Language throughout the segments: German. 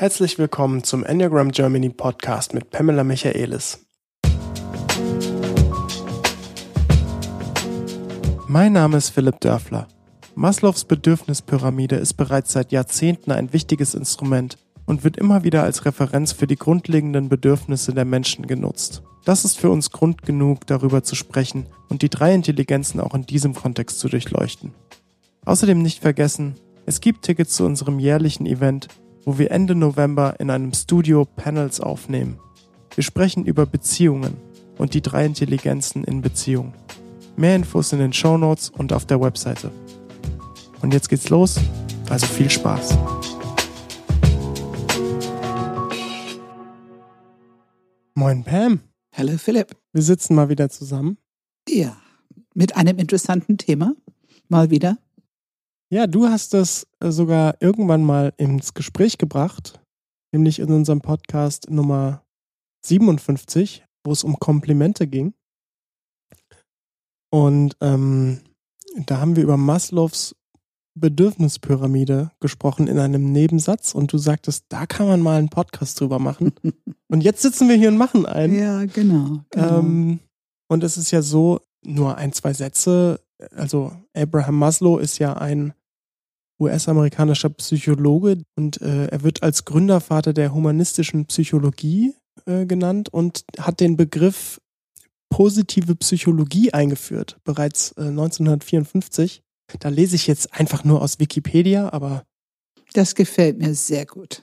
Herzlich willkommen zum Enneagram Germany Podcast mit Pamela Michaelis. Mein Name ist Philipp Dörfler. Maslows Bedürfnispyramide ist bereits seit Jahrzehnten ein wichtiges Instrument und wird immer wieder als Referenz für die grundlegenden Bedürfnisse der Menschen genutzt. Das ist für uns Grund genug, darüber zu sprechen und die drei Intelligenzen auch in diesem Kontext zu durchleuchten. Außerdem nicht vergessen, es gibt Tickets zu unserem jährlichen Event wo wir Ende November in einem Studio Panels aufnehmen. Wir sprechen über Beziehungen und die drei Intelligenzen in Beziehung. Mehr Infos in den Show Notes und auf der Webseite. Und jetzt geht's los, also viel Spaß. Moin Pam. Hallo Philipp. Wir sitzen mal wieder zusammen. Ja, mit einem interessanten Thema. Mal wieder. Ja, du hast das äh, sogar irgendwann mal ins Gespräch gebracht, nämlich in unserem Podcast Nummer 57, wo es um Komplimente ging. Und ähm, da haben wir über Maslows Bedürfnispyramide gesprochen in einem Nebensatz und du sagtest, da kann man mal einen Podcast drüber machen. und jetzt sitzen wir hier und machen einen. Ja, genau. genau. Ähm, und es ist ja so, nur ein, zwei Sätze. Also Abraham Maslow ist ja ein US-amerikanischer Psychologe und äh, er wird als Gründervater der humanistischen Psychologie äh, genannt und hat den Begriff positive Psychologie eingeführt, bereits äh, 1954. Da lese ich jetzt einfach nur aus Wikipedia, aber. Das gefällt mir sehr gut.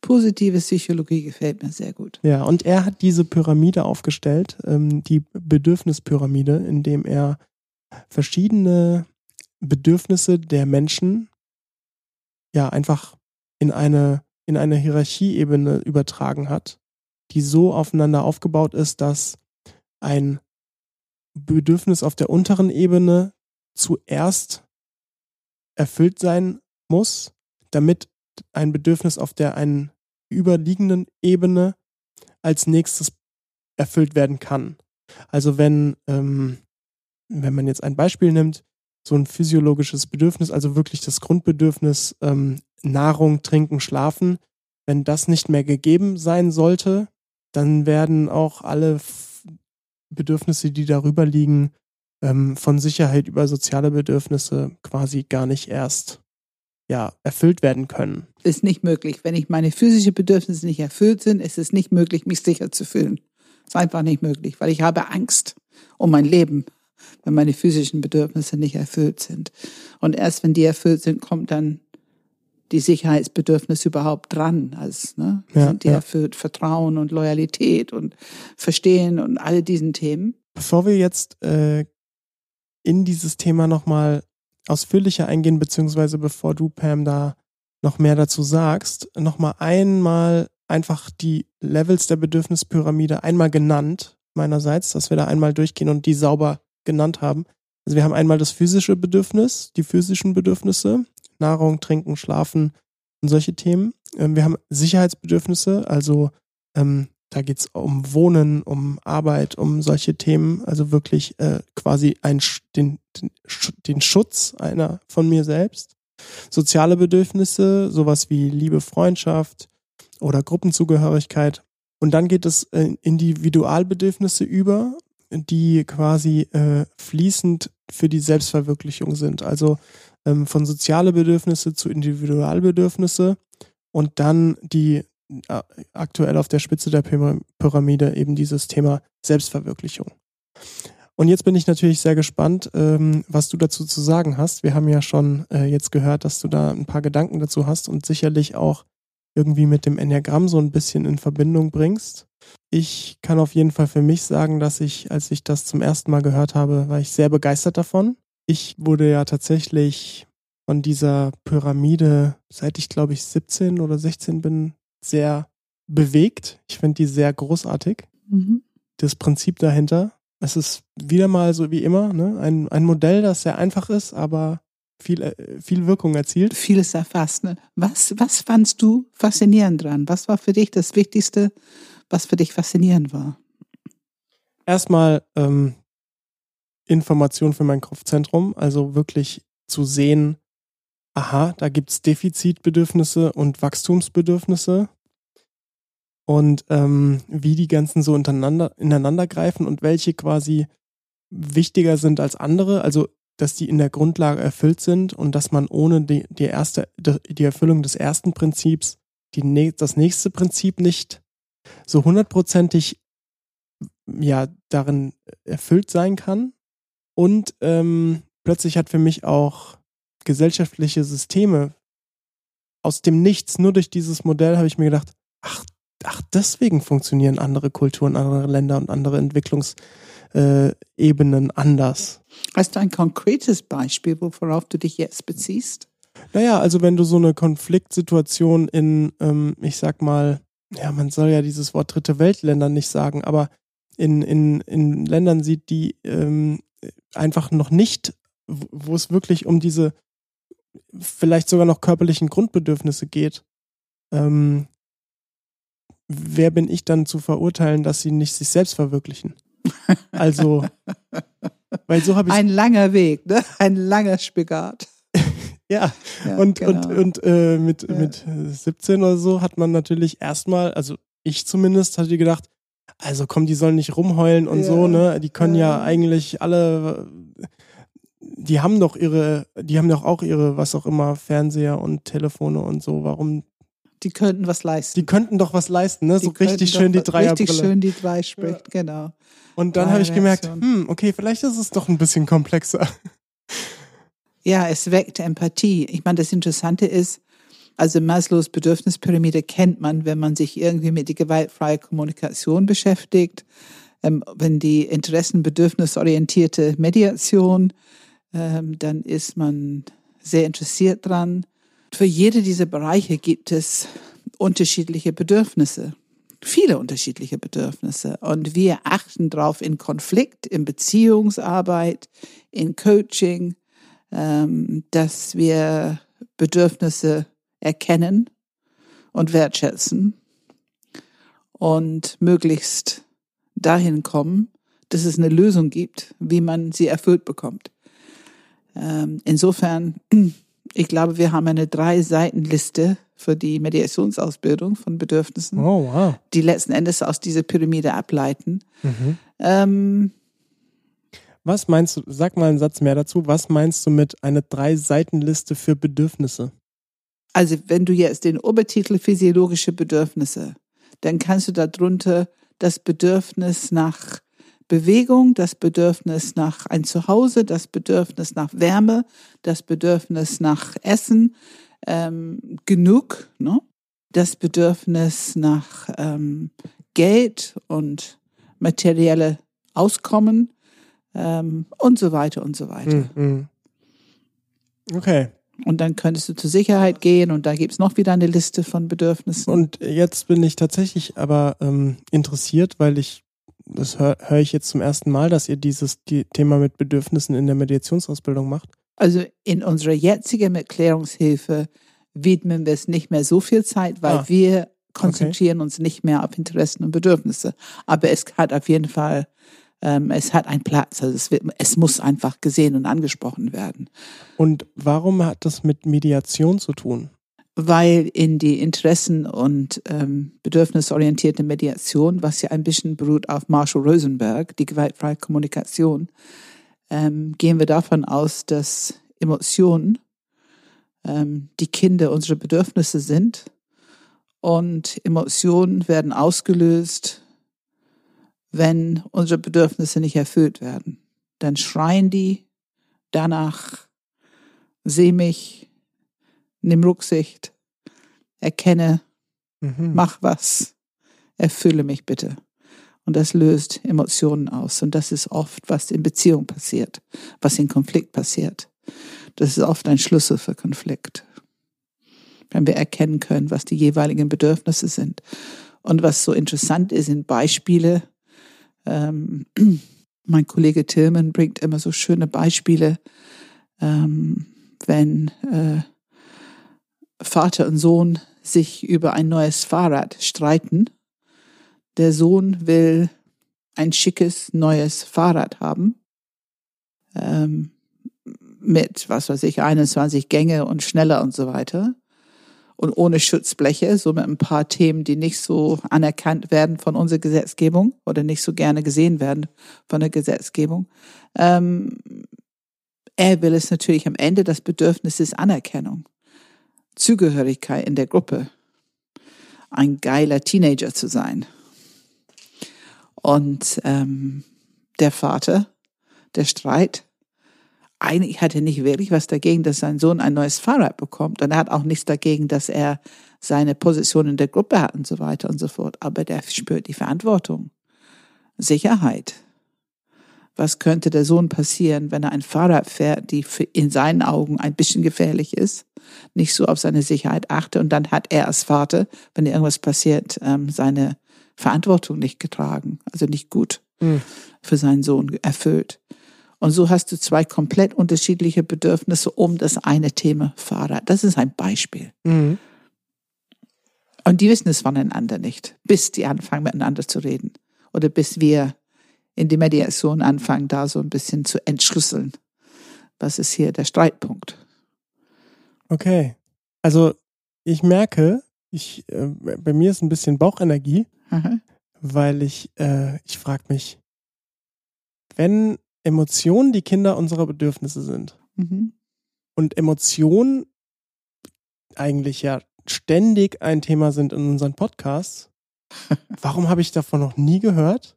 Positive Psychologie gefällt mir sehr gut. Ja, und er hat diese Pyramide aufgestellt, ähm, die Bedürfnispyramide, in dem er verschiedene Bedürfnisse der Menschen ja einfach in eine, in eine Hierarchieebene übertragen hat, die so aufeinander aufgebaut ist, dass ein Bedürfnis auf der unteren Ebene zuerst erfüllt sein muss, damit ein Bedürfnis auf der einen überliegenden Ebene als nächstes erfüllt werden kann. Also wenn, ähm, wenn man jetzt ein Beispiel nimmt, so ein physiologisches Bedürfnis, also wirklich das Grundbedürfnis ähm, Nahrung, Trinken, Schlafen, wenn das nicht mehr gegeben sein sollte, dann werden auch alle Bedürfnisse, die darüber liegen, ähm, von Sicherheit über soziale Bedürfnisse quasi gar nicht erst ja, erfüllt werden können. Ist nicht möglich. Wenn ich meine physischen Bedürfnisse nicht erfüllt sind, ist es nicht möglich, mich sicher zu fühlen. Ist einfach nicht möglich, weil ich habe Angst um mein Leben wenn meine physischen Bedürfnisse nicht erfüllt sind. Und erst wenn die erfüllt sind, kommt dann die Sicherheitsbedürfnisse überhaupt dran. Also ne, ja, sind die ja. erfüllt Vertrauen und Loyalität und Verstehen und all diesen Themen. Bevor wir jetzt äh, in dieses Thema nochmal ausführlicher eingehen, beziehungsweise bevor du, Pam, da noch mehr dazu sagst, nochmal einmal einfach die Levels der Bedürfnispyramide einmal genannt, meinerseits, dass wir da einmal durchgehen und die sauber genannt haben. Also wir haben einmal das physische Bedürfnis, die physischen Bedürfnisse, Nahrung, Trinken, Schlafen und solche Themen. Ähm, wir haben Sicherheitsbedürfnisse, also ähm, da geht es um Wohnen, um Arbeit, um solche Themen, also wirklich äh, quasi ein, den, den, den Schutz einer von mir selbst. Soziale Bedürfnisse, sowas wie Liebe, Freundschaft oder Gruppenzugehörigkeit. Und dann geht es in Individualbedürfnisse über die quasi äh, fließend für die Selbstverwirklichung sind. Also ähm, von soziale Bedürfnisse zu Individualbedürfnisse und dann die äh, aktuell auf der Spitze der Pyramide eben dieses Thema Selbstverwirklichung. Und jetzt bin ich natürlich sehr gespannt, ähm, was du dazu zu sagen hast. Wir haben ja schon äh, jetzt gehört, dass du da ein paar Gedanken dazu hast und sicherlich auch irgendwie mit dem Enneagramm so ein bisschen in Verbindung bringst. Ich kann auf jeden Fall für mich sagen, dass ich, als ich das zum ersten Mal gehört habe, war ich sehr begeistert davon. Ich wurde ja tatsächlich von dieser Pyramide, seit ich glaube ich 17 oder 16 bin, sehr bewegt. Ich finde die sehr großartig. Mhm. Das Prinzip dahinter. Es ist wieder mal so wie immer, ne? ein, ein Modell, das sehr einfach ist, aber viel, äh, viel Wirkung erzielt. Vieles erfasst. Ne? Was, was fandst du faszinierend dran? Was war für dich das Wichtigste, was für dich faszinierend war? Erstmal ähm, Information für mein Kopfzentrum, also wirklich zu sehen, aha, da gibt's Defizitbedürfnisse und Wachstumsbedürfnisse und ähm, wie die ganzen so untereinander, ineinander greifen und welche quasi wichtiger sind als andere, also dass die in der Grundlage erfüllt sind und dass man ohne die, die erste, die Erfüllung des ersten Prinzips die, das nächste Prinzip nicht so hundertprozentig ja darin erfüllt sein kann. Und ähm, plötzlich hat für mich auch gesellschaftliche Systeme aus dem Nichts, nur durch dieses Modell habe ich mir gedacht, ach, ach, deswegen funktionieren andere Kulturen, andere Länder und andere Entwicklungsebenen äh, anders. Hast du ein konkretes Beispiel, worauf du dich jetzt beziehst? Naja, also wenn du so eine Konfliktsituation in, ähm, ich sag mal, ja, man soll ja dieses Wort dritte Weltländer nicht sagen, aber in, in, in Ländern sieht, die ähm, einfach noch nicht, wo es wirklich um diese vielleicht sogar noch körperlichen Grundbedürfnisse geht, ähm, wer bin ich dann zu verurteilen, dass sie nicht sich selbst verwirklichen? Also, weil so habe ich. Ein langer Weg, ne? Ein langer Spagat. ja. ja, und, genau. und, und äh, mit, ja. mit 17 oder so hat man natürlich erstmal, also ich zumindest, hatte gedacht, also komm, die sollen nicht rumheulen und ja. so, ne? Die können ja. ja eigentlich alle, die haben doch ihre, die haben doch auch ihre, was auch immer, Fernseher und Telefone und so. Warum die könnten was leisten. Die könnten doch was leisten, ne? Die so richtig schön die Dreierbrille. Richtig schön die drei spricht, ja. genau. Und dann habe ich gemerkt, hm, okay, vielleicht ist es doch ein bisschen komplexer. Ja, es weckt Empathie. Ich meine, das Interessante ist, also Maslows Bedürfnispyramide kennt man, wenn man sich irgendwie mit der gewaltfreien Kommunikation beschäftigt, ähm, wenn die interessenbedürfnisorientierte Mediation, ähm, dann ist man sehr interessiert dran. Für jede dieser Bereiche gibt es unterschiedliche Bedürfnisse, viele unterschiedliche Bedürfnisse. Und wir achten darauf in Konflikt, in Beziehungsarbeit, in Coaching, ähm, dass wir Bedürfnisse erkennen und wertschätzen und möglichst dahin kommen, dass es eine Lösung gibt, wie man sie erfüllt bekommt. Ähm, insofern ich glaube, wir haben eine drei Seiten Liste für die Mediationsausbildung von Bedürfnissen, oh, wow. die letzten Endes aus dieser Pyramide ableiten. Mhm. Ähm, was meinst du, sag mal einen Satz mehr dazu, was meinst du mit einer drei Seiten Liste für Bedürfnisse? Also wenn du jetzt den Obertitel physiologische Bedürfnisse, dann kannst du darunter das Bedürfnis nach Bewegung, das Bedürfnis nach ein Zuhause, das Bedürfnis nach Wärme, das Bedürfnis nach Essen, ähm, genug, ne? das Bedürfnis nach ähm, Geld und materielle Auskommen ähm, und so weiter und so weiter. Mhm. Okay. Und dann könntest du zur Sicherheit gehen und da gibt es noch wieder eine Liste von Bedürfnissen. Und jetzt bin ich tatsächlich aber ähm, interessiert, weil ich das höre hör ich jetzt zum ersten Mal, dass ihr dieses die Thema mit Bedürfnissen in der Mediationsausbildung macht. Also in unserer jetzigen Erklärungshilfe widmen wir es nicht mehr so viel Zeit, weil ah, wir konzentrieren okay. uns nicht mehr auf Interessen und Bedürfnisse. Aber es hat auf jeden Fall, ähm, es hat einen Platz. Also es, wird, es muss einfach gesehen und angesprochen werden. Und warum hat das mit Mediation zu tun? Weil in die Interessen- und ähm, bedürfnisorientierte Mediation, was ja ein bisschen beruht auf Marshall Rosenberg, die gewaltfreie Kommunikation, ähm, gehen wir davon aus, dass Emotionen ähm, die Kinder unserer Bedürfnisse sind und Emotionen werden ausgelöst, wenn unsere Bedürfnisse nicht erfüllt werden. Dann schreien die danach, seh mich, nimm Rücksicht, erkenne, mhm. mach was, erfülle mich bitte. Und das löst Emotionen aus. Und das ist oft, was in Beziehung passiert, was in Konflikt passiert. Das ist oft ein Schlüssel für Konflikt. Wenn wir erkennen können, was die jeweiligen Bedürfnisse sind. Und was so interessant ist, sind Beispiele. Ähm, mein Kollege Tillman bringt immer so schöne Beispiele, ähm, wenn äh, Vater und Sohn sich über ein neues Fahrrad streiten. Der Sohn will ein schickes neues Fahrrad haben. Ähm, mit, was weiß ich, 21 Gänge und schneller und so weiter. Und ohne Schutzbleche, so mit ein paar Themen, die nicht so anerkannt werden von unserer Gesetzgebung oder nicht so gerne gesehen werden von der Gesetzgebung. Ähm, er will es natürlich am Ende, das Bedürfnis ist Anerkennung, Zugehörigkeit in der Gruppe, ein geiler Teenager zu sein. Und ähm, der Vater, der Streit, eigentlich hat er nicht wirklich was dagegen, dass sein Sohn ein neues Fahrrad bekommt. Und er hat auch nichts dagegen, dass er seine Position in der Gruppe hat und so weiter und so fort. Aber der spürt die Verantwortung. Sicherheit. Was könnte der Sohn passieren, wenn er ein Fahrrad fährt, die in seinen Augen ein bisschen gefährlich ist, nicht so auf seine Sicherheit achte und dann hat er als Vater, wenn irgendwas passiert, ähm, seine Verantwortung nicht getragen, also nicht gut mhm. für seinen Sohn erfüllt. Und so hast du zwei komplett unterschiedliche Bedürfnisse um das eine Thema Fahrrad. Das ist ein Beispiel. Mhm. Und die wissen es voneinander nicht, bis die anfangen miteinander zu reden. Oder bis wir in die Mediation anfangen, da so ein bisschen zu entschlüsseln. Was ist hier der Streitpunkt? Okay. Also ich merke, ich, äh, bei mir ist ein bisschen Bauchenergie, Aha. weil ich, äh, ich frage mich, wenn Emotionen die Kinder unserer Bedürfnisse sind. Mhm. Und Emotionen eigentlich ja ständig ein Thema sind in unseren Podcasts. Warum habe ich davon noch nie gehört?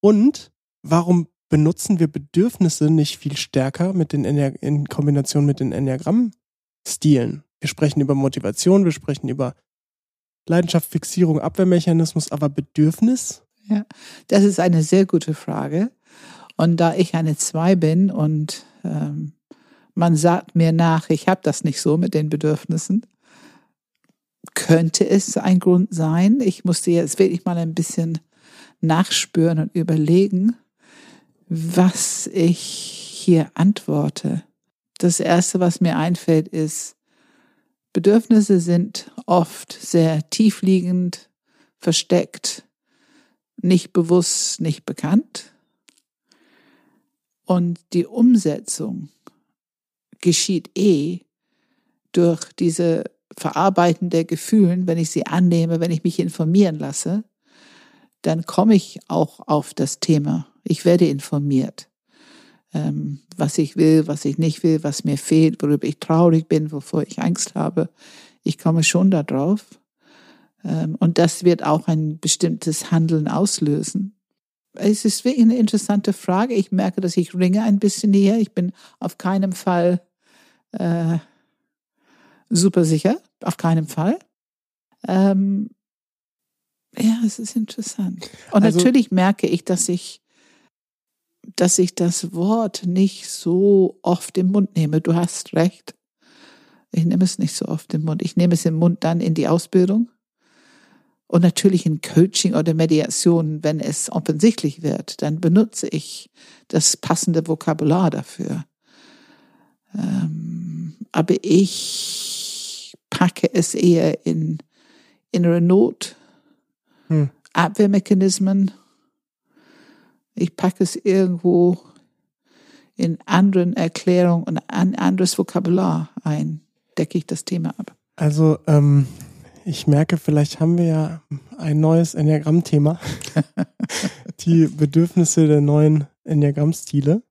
Und warum benutzen wir Bedürfnisse nicht viel stärker mit den in Kombination mit den Enneagramm-Stilen? Wir sprechen über Motivation, wir sprechen über Leidenschaft, Fixierung, Abwehrmechanismus, aber Bedürfnis? Ja, das ist eine sehr gute Frage. Und da ich eine Zwei bin und ähm, man sagt mir nach, ich habe das nicht so mit den Bedürfnissen, könnte es ein Grund sein. Ich musste jetzt wirklich mal ein bisschen nachspüren und überlegen, was ich hier antworte. Das Erste, was mir einfällt, ist, Bedürfnisse sind oft sehr tiefliegend, versteckt, nicht bewusst, nicht bekannt. Und die Umsetzung geschieht eh durch diese Verarbeiten der Gefühlen, wenn ich sie annehme, wenn ich mich informieren lasse, dann komme ich auch auf das Thema. Ich werde informiert, ähm, was ich will, was ich nicht will, was mir fehlt, worüber ich traurig bin, wovor ich Angst habe. Ich komme schon darauf. Ähm, und das wird auch ein bestimmtes Handeln auslösen. Es ist wirklich eine interessante Frage. Ich merke, dass ich ringe ein bisschen hier. Ich bin auf keinen Fall äh, super sicher. Auf keinen Fall. Ähm, ja, es ist interessant. Und also, natürlich merke ich, dass ich, dass ich das Wort nicht so oft im Mund nehme. Du hast recht. Ich nehme es nicht so oft im Mund. Ich nehme es im Mund dann in die Ausbildung und natürlich in Coaching oder Mediation, wenn es offensichtlich wird, dann benutze ich das passende Vokabular dafür. Ähm, aber ich packe es eher in innere Not, hm. Abwehrmechanismen. Ich packe es irgendwo in anderen Erklärungen und ein anderes Vokabular ein, decke ich das Thema ab. Also ähm, ich merke, vielleicht haben wir ja ein neues Enneagramm-Thema. die Bedürfnisse der neuen Enneagramm-Stile.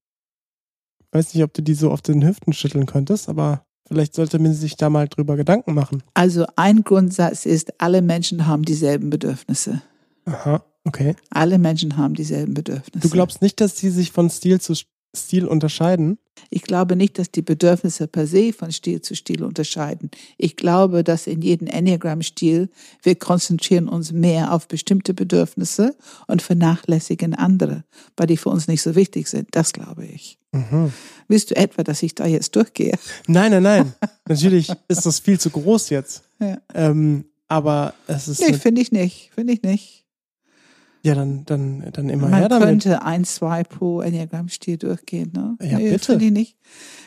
Ich weiß nicht, ob du die so auf den Hüften schütteln könntest, aber vielleicht sollte man sich da mal drüber Gedanken machen. Also ein Grundsatz ist, alle Menschen haben dieselben Bedürfnisse. Aha, okay. Alle Menschen haben dieselben Bedürfnisse. Du glaubst nicht, dass sie sich von Stil zu Stil unterscheiden? Ich glaube nicht, dass die Bedürfnisse per se von Stil zu Stil unterscheiden. Ich glaube, dass in jedem Enneagram-Stil wir konzentrieren uns mehr auf bestimmte Bedürfnisse und vernachlässigen andere, weil die für uns nicht so wichtig sind. Das glaube ich. Mhm. Willst du etwa, dass ich da jetzt durchgehe? Nein, nein, nein. Natürlich ist das viel zu groß jetzt. Ja. Ähm, aber es ist. Nee, finde ich nicht. Finde ich nicht. Ja, dann, dann, dann immer Man her damit. Man könnte ein, zwei pro Enneagramm-Stil durchgehen, ne? Ja, nee, bitte. Ich nicht.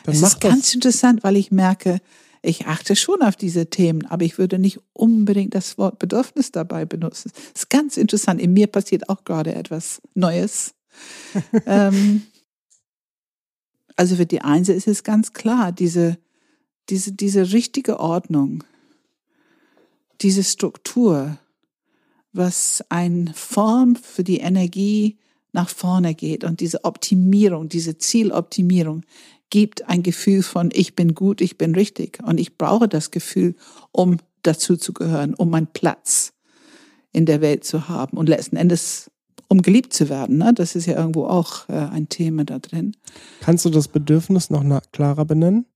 Dann es mach ist das. ganz interessant, weil ich merke, ich achte schon auf diese Themen, aber ich würde nicht unbedingt das Wort Bedürfnis dabei benutzen. Das ist ganz interessant. In mir passiert auch gerade etwas Neues. ähm, Also für die Einser ist es ganz klar, diese, diese, diese richtige Ordnung, diese Struktur, was eine Form für die Energie nach vorne geht und diese Optimierung, diese Zieloptimierung gibt ein Gefühl von ich bin gut, ich bin richtig und ich brauche das Gefühl, um dazu zu gehören, um meinen Platz in der Welt zu haben und letzten Endes um geliebt zu werden. Ne? Das ist ja irgendwo auch äh, ein Thema da drin. Kannst du das Bedürfnis noch klarer benennen?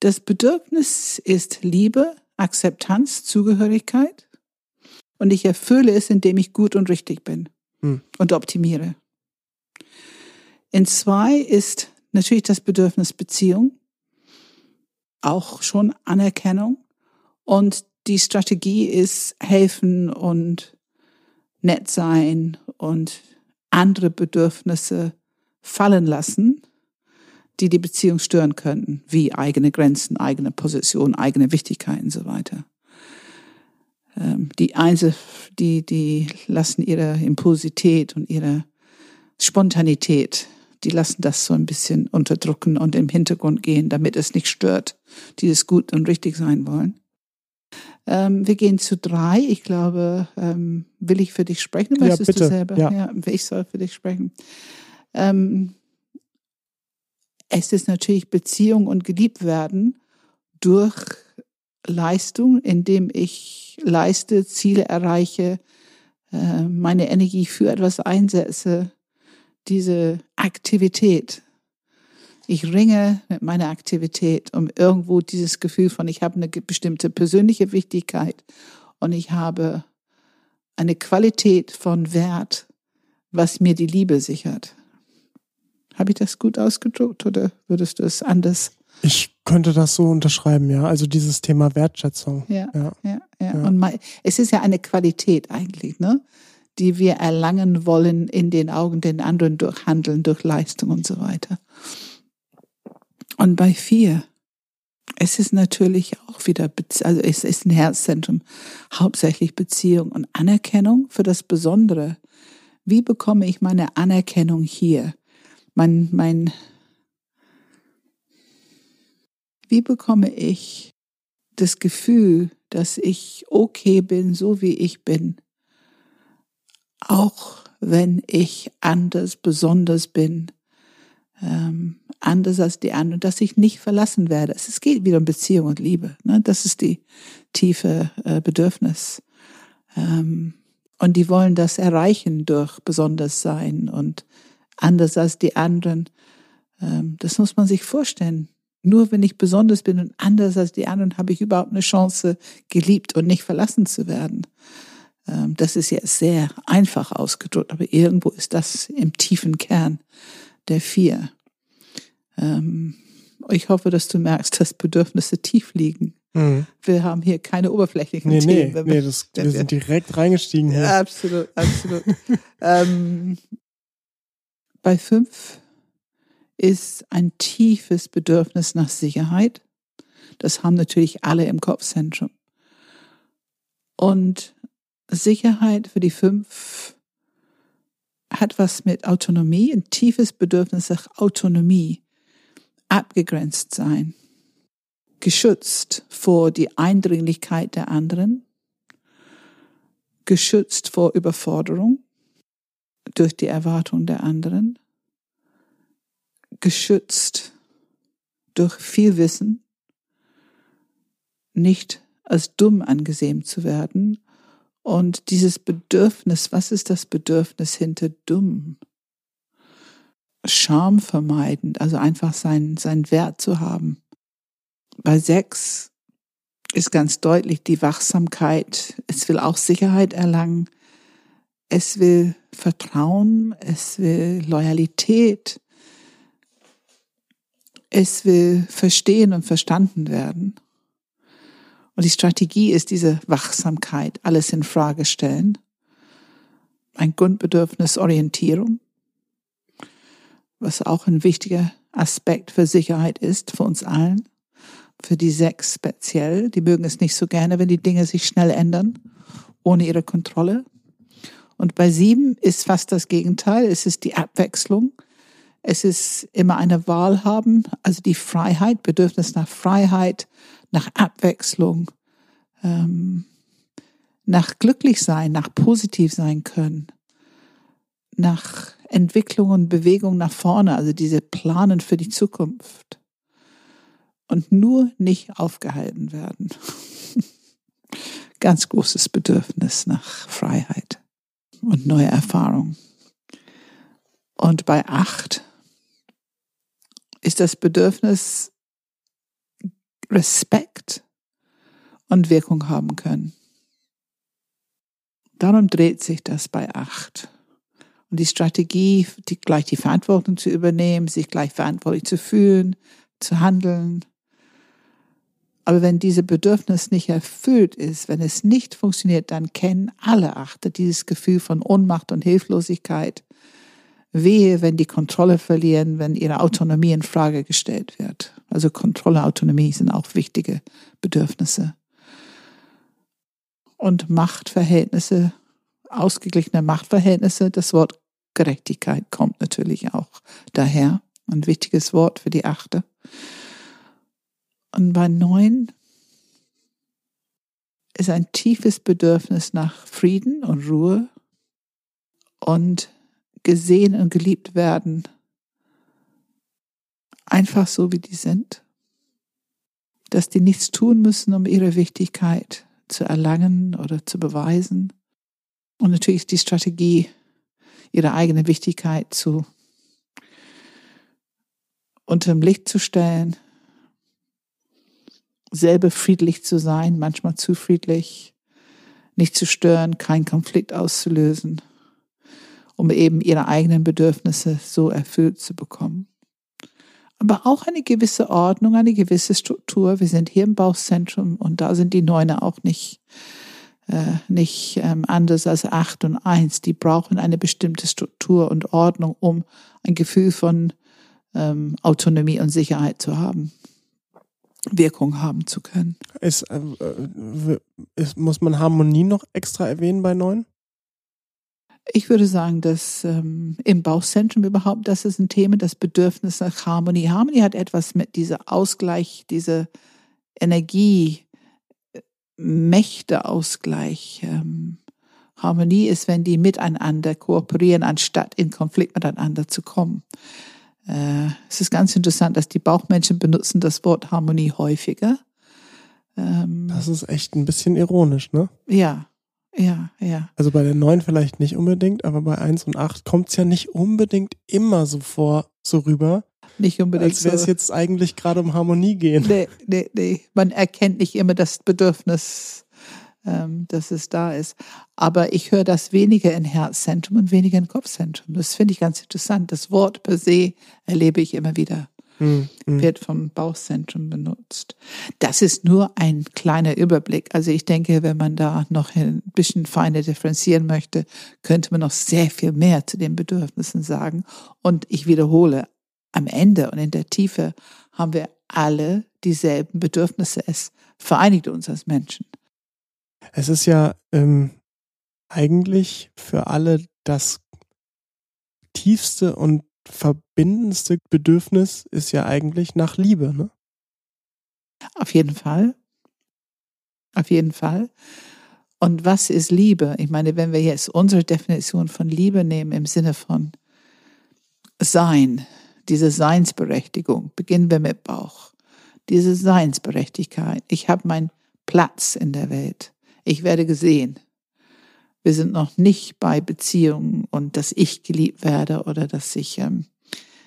Das Bedürfnis ist Liebe, Akzeptanz, Zugehörigkeit. Und ich erfülle es, indem ich gut und richtig bin hm. und optimiere. In zwei ist natürlich das Bedürfnis Beziehung, auch schon Anerkennung. Und die Strategie ist helfen und nett sein und andere Bedürfnisse fallen lassen, die die Beziehung stören könnten, wie eigene Grenzen, eigene Position, eigene Wichtigkeit und so weiter. Ähm, die Einzel, die, die lassen ihre Impulsität und ihre Spontanität, die lassen das so ein bisschen unterdrücken und im Hintergrund gehen, damit es nicht stört, die es gut und richtig sein wollen. Ähm, wir gehen zu drei. Ich glaube, ähm, will ich für dich sprechen? Weißt ja, bitte. du selber? Ja. ja, ich soll für dich sprechen. Ähm, es ist natürlich Beziehung und geliebt werden durch Leistung, indem ich leiste, Ziele erreiche, äh, meine Energie für etwas einsetze, diese Aktivität. Ich ringe mit meiner Aktivität, um irgendwo dieses Gefühl von, ich habe eine bestimmte persönliche Wichtigkeit und ich habe eine Qualität von Wert, was mir die Liebe sichert. Habe ich das gut ausgedruckt oder würdest du es anders? Ich könnte das so unterschreiben, ja. Also dieses Thema Wertschätzung. Ja, ja, ja. ja. Und mal, es ist ja eine Qualität eigentlich, ne? die wir erlangen wollen in den Augen den anderen durch Handeln, durch Leistung und so weiter. Und bei vier, es ist natürlich auch wieder, also es ist ein Herzzentrum, hauptsächlich Beziehung und Anerkennung für das Besondere. Wie bekomme ich meine Anerkennung hier? Mein, mein, wie bekomme ich das Gefühl, dass ich okay bin, so wie ich bin? Auch wenn ich anders, besonders bin, ähm, anders als die anderen, dass ich nicht verlassen werde. Es geht wieder um Beziehung und Liebe. Ne? Das ist die tiefe äh, Bedürfnis. Ähm, und die wollen das erreichen durch besonders sein und anders als die anderen. Ähm, das muss man sich vorstellen. Nur wenn ich besonders bin und anders als die anderen, habe ich überhaupt eine Chance, geliebt und nicht verlassen zu werden. Ähm, das ist jetzt sehr einfach ausgedrückt, aber irgendwo ist das im tiefen Kern der vier. Ähm, ich hoffe, dass du merkst, dass Bedürfnisse tief liegen. Mhm. Wir haben hier keine oberflächlichen nee, Themen. Nee, nee das, wir sind direkt reingestiegen hier. Ja, absolut, absolut. ähm, bei fünf ist ein tiefes Bedürfnis nach Sicherheit. Das haben natürlich alle im Kopfzentrum. Und Sicherheit für die fünf hat was mit Autonomie, ein tiefes Bedürfnis nach Autonomie, abgegrenzt sein, geschützt vor die Eindringlichkeit der anderen, geschützt vor Überforderung durch die Erwartung der anderen, geschützt durch viel Wissen, nicht als dumm angesehen zu werden und dieses Bedürfnis, was ist das Bedürfnis hinter dumm? Scham vermeidend, also einfach seinen, seinen Wert zu haben. Bei sechs ist ganz deutlich die Wachsamkeit. Es will auch Sicherheit erlangen. Es will Vertrauen. Es will Loyalität. Es will verstehen und verstanden werden. Und die Strategie ist diese Wachsamkeit, alles in Frage stellen. Ein Grundbedürfnis Orientierung, was auch ein wichtiger Aspekt für Sicherheit ist, für uns allen. Für die sechs speziell, die mögen es nicht so gerne, wenn die Dinge sich schnell ändern, ohne ihre Kontrolle. Und bei sieben ist fast das Gegenteil. Es ist die Abwechslung. Es ist immer eine Wahl haben, also die Freiheit, Bedürfnis nach Freiheit, nach Abwechslung, ähm, nach glücklich sein, nach positiv sein können, nach Entwicklung und Bewegung nach vorne, also diese Planen für die Zukunft. Und nur nicht aufgehalten werden. Ganz großes Bedürfnis nach Freiheit und neue Erfahrung. Und bei acht ist das Bedürfnis Respekt und Wirkung haben können. Darum dreht sich das bei acht. Und die Strategie, die, gleich die Verantwortung zu übernehmen, sich gleich verantwortlich zu fühlen, zu handeln. Aber wenn dieses Bedürfnis nicht erfüllt ist, wenn es nicht funktioniert, dann kennen alle Achte dieses Gefühl von Ohnmacht und Hilflosigkeit. Wehe, wenn die Kontrolle verlieren, wenn ihre Autonomie in Frage gestellt wird. Also Kontrolle, Autonomie sind auch wichtige Bedürfnisse. Und Machtverhältnisse, ausgeglichene Machtverhältnisse, das Wort Gerechtigkeit kommt natürlich auch daher. Ein wichtiges Wort für die Achte. Und bei neun ist ein tiefes Bedürfnis nach Frieden und Ruhe und gesehen und geliebt werden. Einfach so, wie die sind. Dass die nichts tun müssen, um ihre Wichtigkeit zu erlangen oder zu beweisen. Und natürlich ist die Strategie, ihre eigene Wichtigkeit zu unter dem Licht zu stellen, selber friedlich zu sein, manchmal zu friedlich, nicht zu stören, keinen Konflikt auszulösen, um eben ihre eigenen Bedürfnisse so erfüllt zu bekommen. Aber auch eine gewisse Ordnung, eine gewisse Struktur. Wir sind hier im Bauchzentrum und da sind die Neune auch nicht äh, nicht ähm, anders als acht und eins. Die brauchen eine bestimmte Struktur und Ordnung, um ein Gefühl von ähm, Autonomie und Sicherheit zu haben. Wirkung haben zu können. Ist, äh, ist, muss man Harmonie noch extra erwähnen bei neun? Ich würde sagen, dass ähm, im Bauchzentrum überhaupt, das ist ein Thema, das Bedürfnis nach Harmonie. Harmonie hat etwas mit dieser Ausgleich, dieser Energie, Mächteausgleich. Ähm, Harmonie ist, wenn die miteinander kooperieren, anstatt in Konflikt miteinander zu kommen. Äh, es ist ganz interessant, dass die Bauchmenschen benutzen das Wort Harmonie häufiger. Ähm, das ist echt ein bisschen ironisch, ne? Ja, ja, ja. Also bei der 9 vielleicht nicht unbedingt, aber bei 1 und 8 kommt es ja nicht unbedingt immer so vor, so rüber. Nicht unbedingt. Als wäre es so. jetzt eigentlich gerade um Harmonie gehen. Nee, nee, nee. Man erkennt nicht immer das Bedürfnis, ähm, dass es da ist. Aber ich höre das weniger in Herzzentrum und weniger in Kopfzentrum. Das finde ich ganz interessant. Das Wort per se erlebe ich immer wieder. Hm, hm. Wird vom Bauchzentrum benutzt. Das ist nur ein kleiner Überblick. Also ich denke, wenn man da noch ein bisschen feiner differenzieren möchte, könnte man noch sehr viel mehr zu den Bedürfnissen sagen. Und ich wiederhole, am Ende und in der Tiefe haben wir alle dieselben Bedürfnisse. Es vereinigt uns als Menschen. Es ist ja ähm, eigentlich für alle das tiefste und verbindendste Bedürfnis ist ja eigentlich nach Liebe, ne? Auf jeden Fall. Auf jeden Fall. Und was ist Liebe? Ich meine, wenn wir jetzt unsere Definition von Liebe nehmen im Sinne von Sein, diese Seinsberechtigung. Beginnen wir mit Bauch. Diese Seinsberechtigkeit. Ich habe meinen Platz in der Welt. Ich werde gesehen. Wir sind noch nicht bei Beziehungen und dass ich geliebt werde oder dass ich ähm,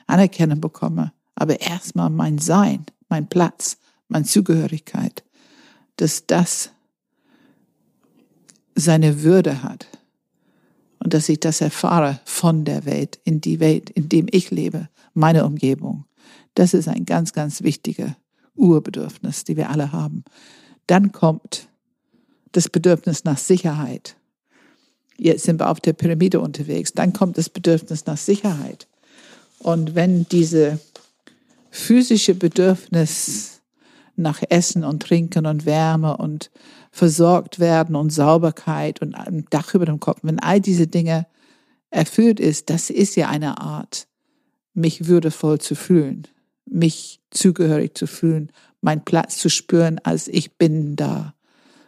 Anerkennung bekomme. Aber erstmal mein Sein, mein Platz, meine Zugehörigkeit, dass das seine Würde hat und dass ich das erfahre von der Welt, in die Welt, in dem ich lebe, meine Umgebung. Das ist ein ganz, ganz wichtiger Urbedürfnis, die wir alle haben. Dann kommt das Bedürfnis nach Sicherheit. Jetzt sind wir auf der Pyramide unterwegs. Dann kommt das Bedürfnis nach Sicherheit. Und wenn diese physische Bedürfnis nach Essen und Trinken und Wärme und versorgt werden und Sauberkeit und ein Dach über dem Kopf, wenn all diese Dinge erfüllt ist, das ist ja eine Art mich würdevoll zu fühlen, mich zugehörig zu fühlen, meinen Platz zu spüren, als ich bin da.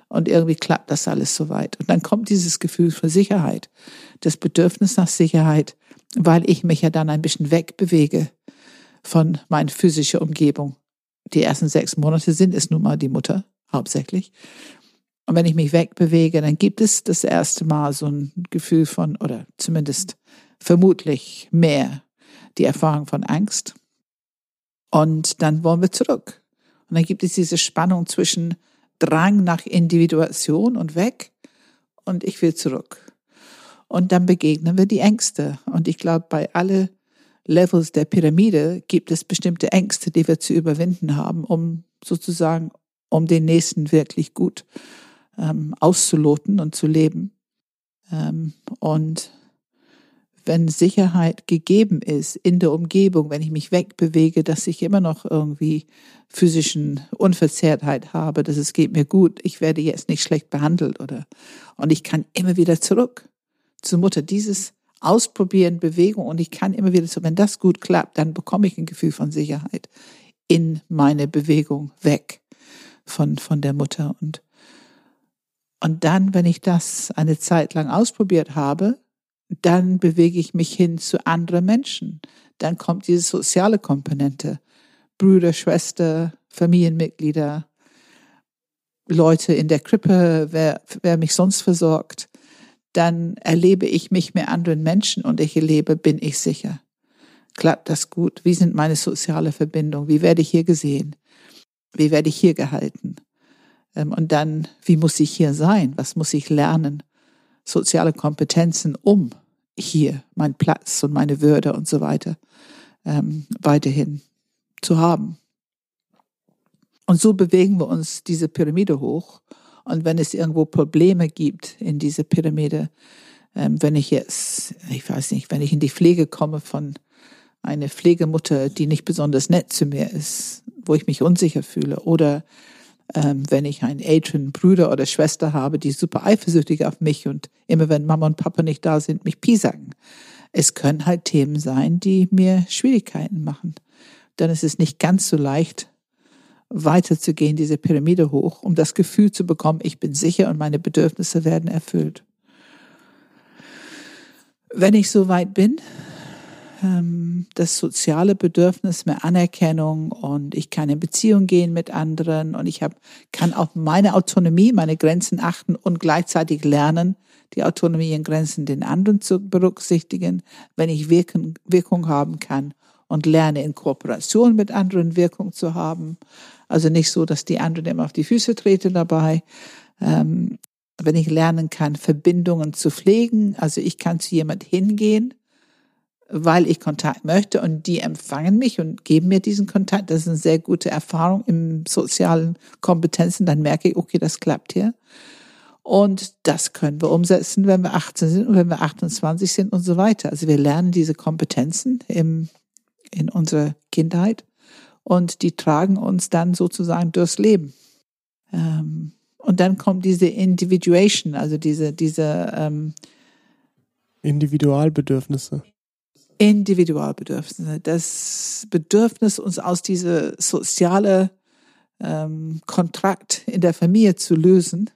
Und irgendwie klappt das alles soweit. Und dann kommt dieses Gefühl für Sicherheit, das Bedürfnis nach Sicherheit, weil ich mich ja dann ein bisschen wegbewege von meiner physischen Umgebung. Die ersten sechs Monate sind es nun mal die Mutter, hauptsächlich. Und wenn ich mich wegbewege, dann gibt es das erste Mal so ein Gefühl von, oder zumindest vermutlich mehr, die Erfahrung von Angst. Und dann wollen wir zurück. Und dann gibt es diese Spannung zwischen Drang nach Individuation und weg und ich will zurück. Und dann begegnen wir die Ängste. Und ich glaube, bei alle Levels der Pyramide gibt es bestimmte Ängste, die wir zu überwinden haben, um sozusagen, um den nächsten wirklich gut ähm, auszuloten und zu leben. Ähm, und wenn Sicherheit gegeben ist in der Umgebung, wenn ich mich wegbewege, dass ich immer noch irgendwie physischen Unverzehrtheit habe, dass es geht mir gut, ich werde jetzt nicht schlecht behandelt oder und ich kann immer wieder zurück zur Mutter. Dieses Ausprobieren, Bewegung und ich kann immer wieder so, wenn das gut klappt, dann bekomme ich ein Gefühl von Sicherheit in meine Bewegung weg von von der Mutter und und dann, wenn ich das eine Zeit lang ausprobiert habe, dann bewege ich mich hin zu anderen Menschen. Dann kommt diese soziale Komponente. Brüder, Schwester, Familienmitglieder, Leute in der Krippe, wer, wer mich sonst versorgt. Dann erlebe ich mich mit anderen Menschen und ich erlebe, bin ich sicher. Klappt das gut? Wie sind meine soziale Verbindungen? Wie werde ich hier gesehen? Wie werde ich hier gehalten? Ähm, und dann, wie muss ich hier sein? Was muss ich lernen? Soziale Kompetenzen, um hier meinen Platz und meine Würde und so weiter ähm, weiterhin zu haben. Und so bewegen wir uns diese Pyramide hoch. Und wenn es irgendwo Probleme gibt in dieser Pyramide, ähm, wenn ich jetzt, ich weiß nicht, wenn ich in die Pflege komme von einer Pflegemutter, die nicht besonders nett zu mir ist, wo ich mich unsicher fühle, oder ähm, wenn ich einen älteren Bruder oder Schwester habe, die super eifersüchtig auf mich und immer wenn Mama und Papa nicht da sind, mich piesacken. Es können halt Themen sein, die mir Schwierigkeiten machen. Dann ist es nicht ganz so leicht, weiterzugehen, diese Pyramide hoch, um das Gefühl zu bekommen, ich bin sicher und meine Bedürfnisse werden erfüllt. Wenn ich so weit bin, das soziale Bedürfnis mehr Anerkennung und ich kann in Beziehung gehen mit anderen und ich hab, kann auch meine Autonomie, meine Grenzen achten und gleichzeitig lernen, die Autonomie und Grenzen den anderen zu berücksichtigen, wenn ich Wirken, Wirkung haben kann und lerne in Kooperation mit anderen Wirkung zu haben. Also nicht so, dass die anderen immer auf die Füße treten dabei. Ähm, wenn ich lernen kann, Verbindungen zu pflegen, also ich kann zu jemand hingehen weil ich Kontakt möchte und die empfangen mich und geben mir diesen Kontakt. Das ist eine sehr gute Erfahrung im sozialen Kompetenzen. Dann merke ich, okay, das klappt hier. Und das können wir umsetzen, wenn wir 18 sind und wenn wir 28 sind und so weiter. Also wir lernen diese Kompetenzen im, in unserer Kindheit und die tragen uns dann sozusagen durchs Leben. Ähm, und dann kommt diese Individuation, also diese, diese ähm, Individualbedürfnisse. Individualbedürfnisse, das Bedürfnis, uns aus diesem sozialen ähm, Kontrakt in der Familie zu lösen,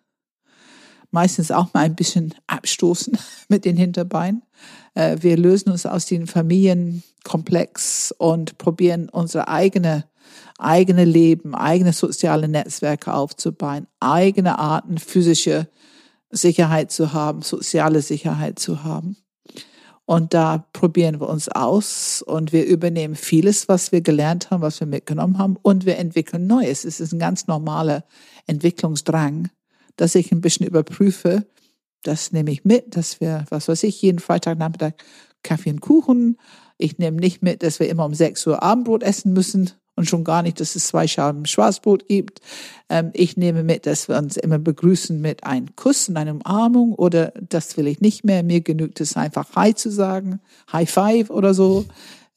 meistens auch mal ein bisschen abstoßen mit den Hinterbeinen. Äh, wir lösen uns aus dem Familienkomplex und probieren unsere eigene eigene Leben, eigene soziale Netzwerke aufzubauen, eigene Arten physische Sicherheit zu haben, soziale Sicherheit zu haben. Und da probieren wir uns aus und wir übernehmen vieles, was wir gelernt haben, was wir mitgenommen haben und wir entwickeln Neues. Es ist ein ganz normaler Entwicklungsdrang, dass ich ein bisschen überprüfe. Das nehme ich mit, dass wir, was weiß ich, jeden Freitagnachmittag Kaffee und Kuchen. Ich nehme nicht mit, dass wir immer um 6 Uhr Abendbrot essen müssen und schon gar nicht, dass es zwei Scheiben Schwarzbrot gibt. Ähm, ich nehme mit, dass wir uns immer begrüßen mit einem Kuss und einer Umarmung oder das will ich nicht mehr. Mir genügt es einfach Hi zu sagen, High Five oder so.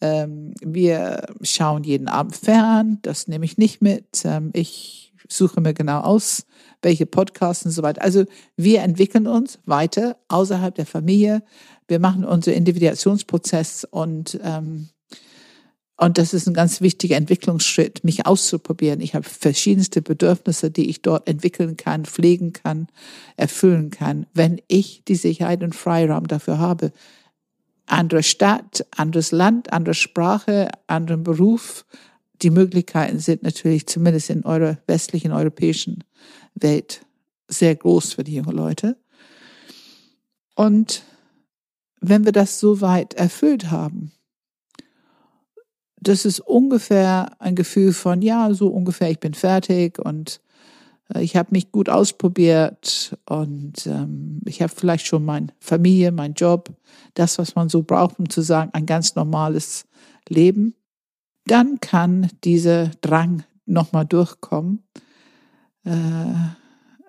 Ähm, wir schauen jeden Abend fern, das nehme ich nicht mit. Ähm, ich suche mir genau aus, welche Podcasts und so weiter. Also wir entwickeln uns weiter außerhalb der Familie. Wir machen unseren Individuationsprozess und ähm, Und das ist ein ganz wichtiger Entwicklungsschritt, mich auszuprobieren. Ich habe verschiedenste Bedürfnisse, die ich dort entwickeln kann, pflegen kann, erfüllen kann, wenn ich die Sicherheit und Freiraum dafür habe. Andere Stadt, anderes Land, andere Sprache, anderen Beruf. Die Möglichkeiten sind natürlich zumindest in eurer westlichen europäischen Welt sehr groß für die jungen Leute. Und wenn wir das so weit erfüllt haben, das ist ungefähr ein Gefühl von, ja, so ungefähr, ich bin fertig und äh, ich habe mich gut ausprobiert und ähm, ich habe vielleicht schon meine Familie, mein Job, das, was man so braucht, um zu sagen, ein ganz normales Leben. Dann kann dieser Drang nochmal durchkommen. Äh,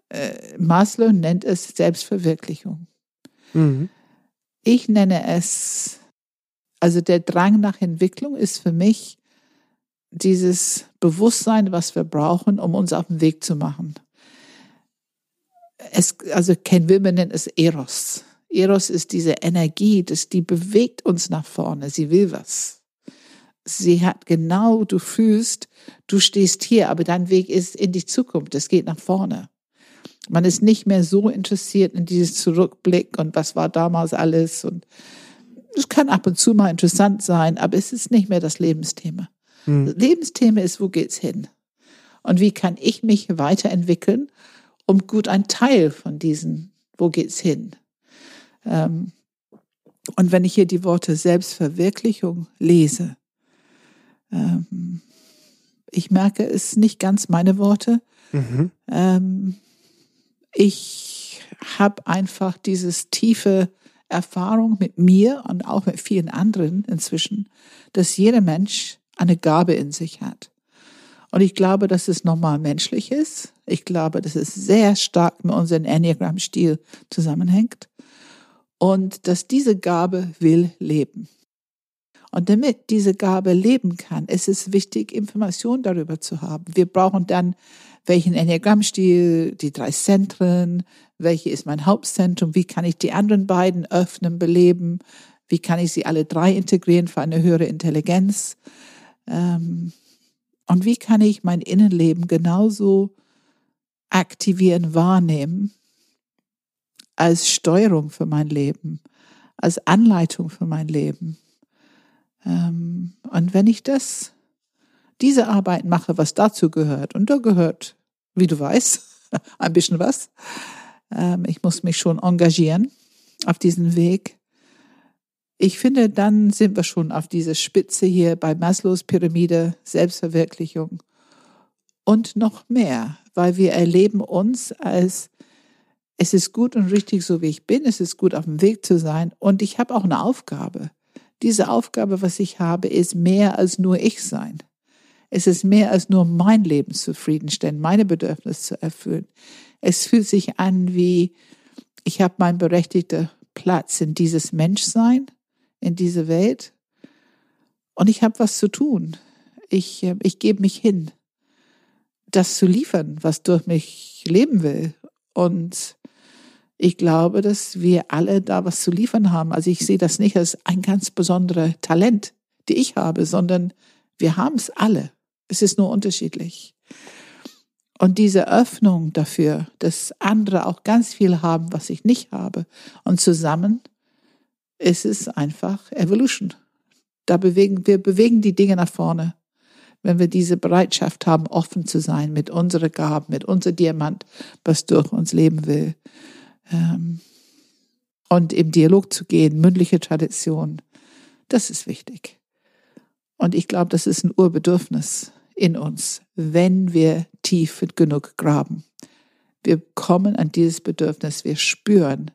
äh, Maslow nennt es Selbstverwirklichung. Mhm. Ich nenne es also der Drang nach Entwicklung ist für mich dieses Bewusstsein, was wir brauchen, um uns auf den Weg zu machen. Es, also Ken Wilber nennt es Eros. Eros ist diese Energie, das, die bewegt uns nach vorne. Sie will was. Sie hat genau, du fühlst, du stehst hier, aber dein Weg ist in die Zukunft. Es geht nach vorne. Man ist nicht mehr so interessiert in dieses Zurückblick und was war damals alles und es kann ab und zu mal interessant sein, aber es ist nicht mehr das Lebensthema. Hm. Das Lebensthema ist, wo geht's hin? Und wie kann ich mich weiterentwickeln, um gut ein Teil von diesen, wo geht's hin? Ähm, und wenn ich hier die Worte Selbstverwirklichung lese, ähm, ich merke, es sind nicht ganz meine Worte. Mhm. Ähm, ich habe einfach dieses tiefe Erfahrung mit mir und auch mit vielen anderen inzwischen, dass jeder Mensch eine Gabe in sich hat. Und ich glaube, dass es normal menschlich ist. Ich glaube, dass es sehr stark mit unserem Enneagram-Stil zusammenhängt. Und dass diese Gabe will leben. Und damit diese Gabe leben kann, ist es wichtig, Informationen darüber zu haben. Wir brauchen dann welchen Enneagrammstil, die drei Zentren, welche ist mein Hauptzentrum, wie kann ich die anderen beiden öffnen, beleben, wie kann ich sie alle drei integrieren für eine höhere Intelligenz? Ähm, und wie kann ich mein Innenleben genauso aktivieren, wahrnehmen als Steuerung für mein Leben, als Anleitung für mein Leben. Ähm, und wenn ich das, diese Arbeit mache, was dazu gehört, und da gehört, wie du weißt, ein bisschen was, ähm, ich muss mich schon engagieren auf diesen Weg. Ich finde, dann sind wir schon auf dieser Spitze hier bei Maslows Pyramide, Selbstverwirklichung und noch mehr, weil wir erleben uns als es ist gut und richtig, so wie ich bin, es ist gut auf dem Weg zu sein und ich habe auch eine Aufgabe. Diese Aufgabe, was ich habe, ist mehr als nur ich sein. Es ist mehr als nur mein Leben zufriedenstellen, meine Bedürfnisse zu erfüllen. Es fühlt sich an wie, ich habe meinen berechtigten Platz in dieses Menschsein, in diese Welt. Und ich habe was zu tun. Ich, äh, ich gebe mich hin, das zu liefern, was durch mich leben will. Und ich glaube, dass wir alle da was zu liefern haben. Also ich sehe das nicht als ein ganz besonderes Talent, die ich habe, sondern wir haben es alle. Es ist nur unterschiedlich. Und diese Öffnung dafür, dass andere auch ganz viel haben, was ich nicht habe. Und zusammen ist es einfach Evolution. Da bewegen, wir bewegen die Dinge nach vorne. Wenn wir diese Bereitschaft haben, offen zu sein mit unserer Gaben, mit unser Diamant, was durch uns leben will. Ähm, und im Dialog zu gehen, mündliche Tradition, das ist wichtig. Und ich glaube, das ist ein Urbedürfnis in uns, wenn wir tief genug graben. Wir kommen an dieses Bedürfnis, wir spüren,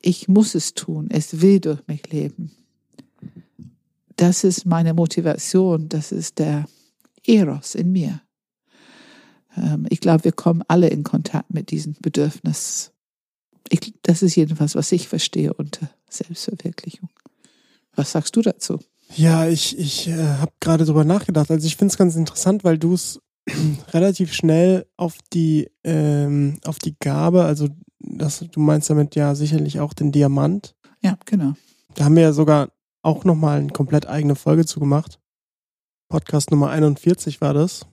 ich muss es tun, es will durch mich leben. Das ist meine Motivation, das ist der Eros in mir. Ähm, ich glaube, wir kommen alle in Kontakt mit diesem Bedürfnis. Ich, das ist jedenfalls, was ich verstehe unter Selbstverwirklichung. Was sagst du dazu? Ja, ich, ich äh, habe gerade drüber nachgedacht. Also ich finde es ganz interessant, weil du es relativ schnell auf die, ähm, auf die Gabe, also das, du meinst damit ja sicherlich auch den Diamant. Ja, genau. Da haben wir ja sogar auch nochmal eine komplett eigene Folge zu gemacht. Podcast Nummer 41 war das.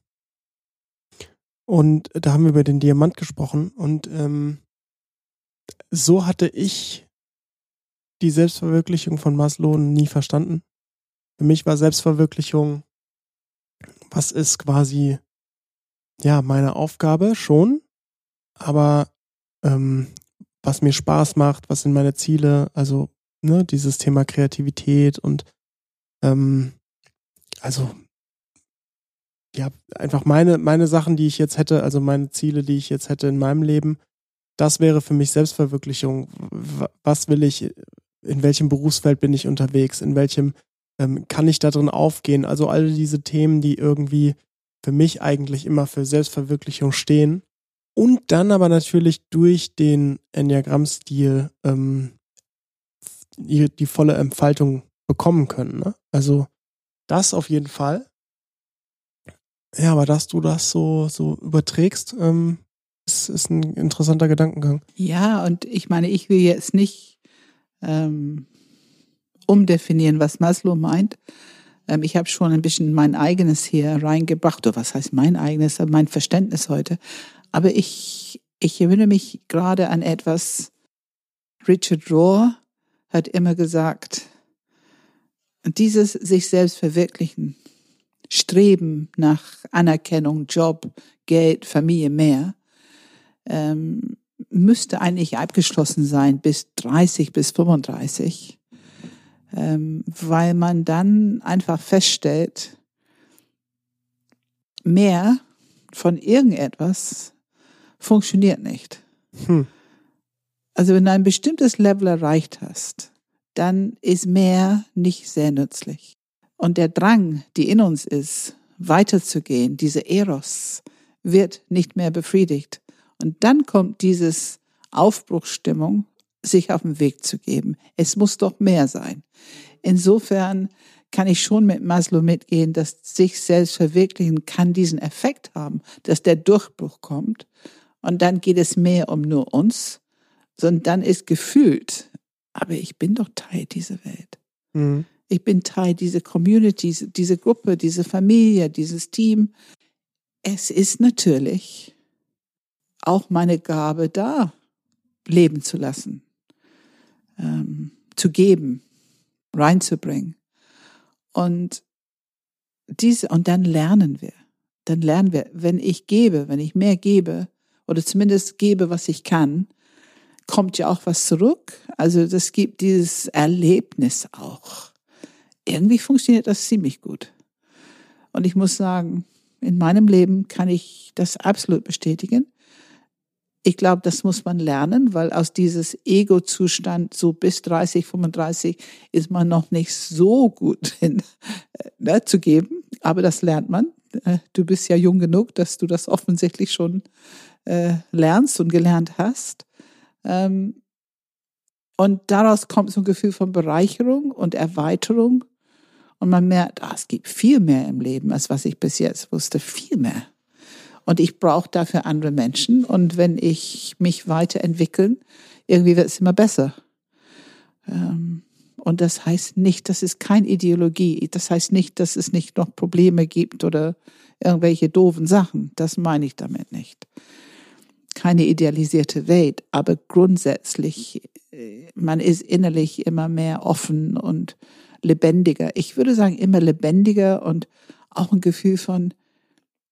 Und da haben wir über den Diamant gesprochen. Und ähm, so hatte ich die Selbstverwirklichung von Maslow nie verstanden. Für mich war Selbstverwirklichung, was ist quasi, ja, meine Aufgabe schon, aber ähm, was mir Spaß macht, was sind meine Ziele, also ne, dieses Thema Kreativität und ähm, also ja, einfach meine, meine Sachen, die ich jetzt hätte, also meine Ziele, die ich jetzt hätte in meinem Leben, das wäre für mich Selbstverwirklichung. Was will ich, in welchem Berufsfeld bin ich unterwegs, in welchem ähm, kann ich da drin aufgehen? Also all diese Themen, die irgendwie für mich eigentlich immer für Selbstverwirklichung stehen. Und dann aber natürlich durch den Enneagramm-Stil ähm, die, die volle Entfaltung bekommen können. Ne? Also das auf jeden Fall. Ja, aber dass du das so, so überträgst, ähm, ist, ist ein interessanter Gedankengang. Ja, und ich meine, ich will jetzt nicht ähm, umdefinieren, was Maslow meint. Ähm, ich habe schon ein bisschen mein eigenes hier reingebracht, oder was heißt mein eigenes, mein Verständnis heute. Aber ich, ich erinnere mich gerade an etwas, Richard Rohr hat immer gesagt, dieses sich selbst verwirklichen, Streben nach Anerkennung, Job, Geld, Familie mehr, ähm, müsste eigentlich abgeschlossen sein bis 30 bis 35, ähm, weil man dann einfach feststellt, mehr von irgendetwas funktioniert nicht. Hm. Also wenn du ein bestimmtes Level erreicht hast, dann ist mehr nicht sehr nützlich. Und der Drang, die in uns ist, weiterzugehen, diese Eros, wird nicht mehr befriedigt. Und dann kommt dieses Aufbruchsstimmung, sich auf den Weg zu geben. Es muss doch mehr sein. Insofern kann ich schon mit Maslow mitgehen, dass sich selbst verwirklichen kann diesen Effekt haben, dass der Durchbruch kommt. Und dann geht es mehr um nur uns, sondern dann ist gefühlt, aber ich bin doch Teil dieser Welt. Mhm. Ich bin Teil dieser Community, dieser Gruppe, dieser Familie, dieses Team. Es ist natürlich auch meine Gabe da, leben zu lassen, ähm, zu geben, reinzubringen. Und diese, und dann lernen wir. Dann lernen wir, wenn ich gebe, wenn ich mehr gebe, oder zumindest gebe, was ich kann, kommt ja auch was zurück. Also das gibt dieses Erlebnis auch. Irgendwie funktioniert das ziemlich gut. Und ich muss sagen, in meinem Leben kann ich das absolut bestätigen. Ich glaube, das muss man lernen, weil aus dieses Ego-Zustand so bis 30, 35 ist man noch nicht so gut hin, äh, ne, zu geben. Aber das lernt man. Äh, du bist ja jung genug, dass du das offensichtlich schon äh, lernst und gelernt hast. Ähm, und daraus kommt so ein Gefühl von Bereicherung und Erweiterung. Und man merkt, ah, es gibt viel mehr im Leben, als was ich bis jetzt wusste. Viel mehr. Und ich brauche dafür andere Menschen. Und wenn ich mich weiterentwickeln, irgendwie wird es immer besser. Ähm, und das heißt nicht, das ist keine Ideologie. Das heißt nicht, dass es nicht noch Probleme gibt oder irgendwelche doofen Sachen. Das meine ich damit nicht. Keine idealisierte Welt, aber grundsätzlich, äh, man ist innerlich immer mehr offen und lebendiger. Ich würde sagen, immer lebendiger und auch ein Gefühl von,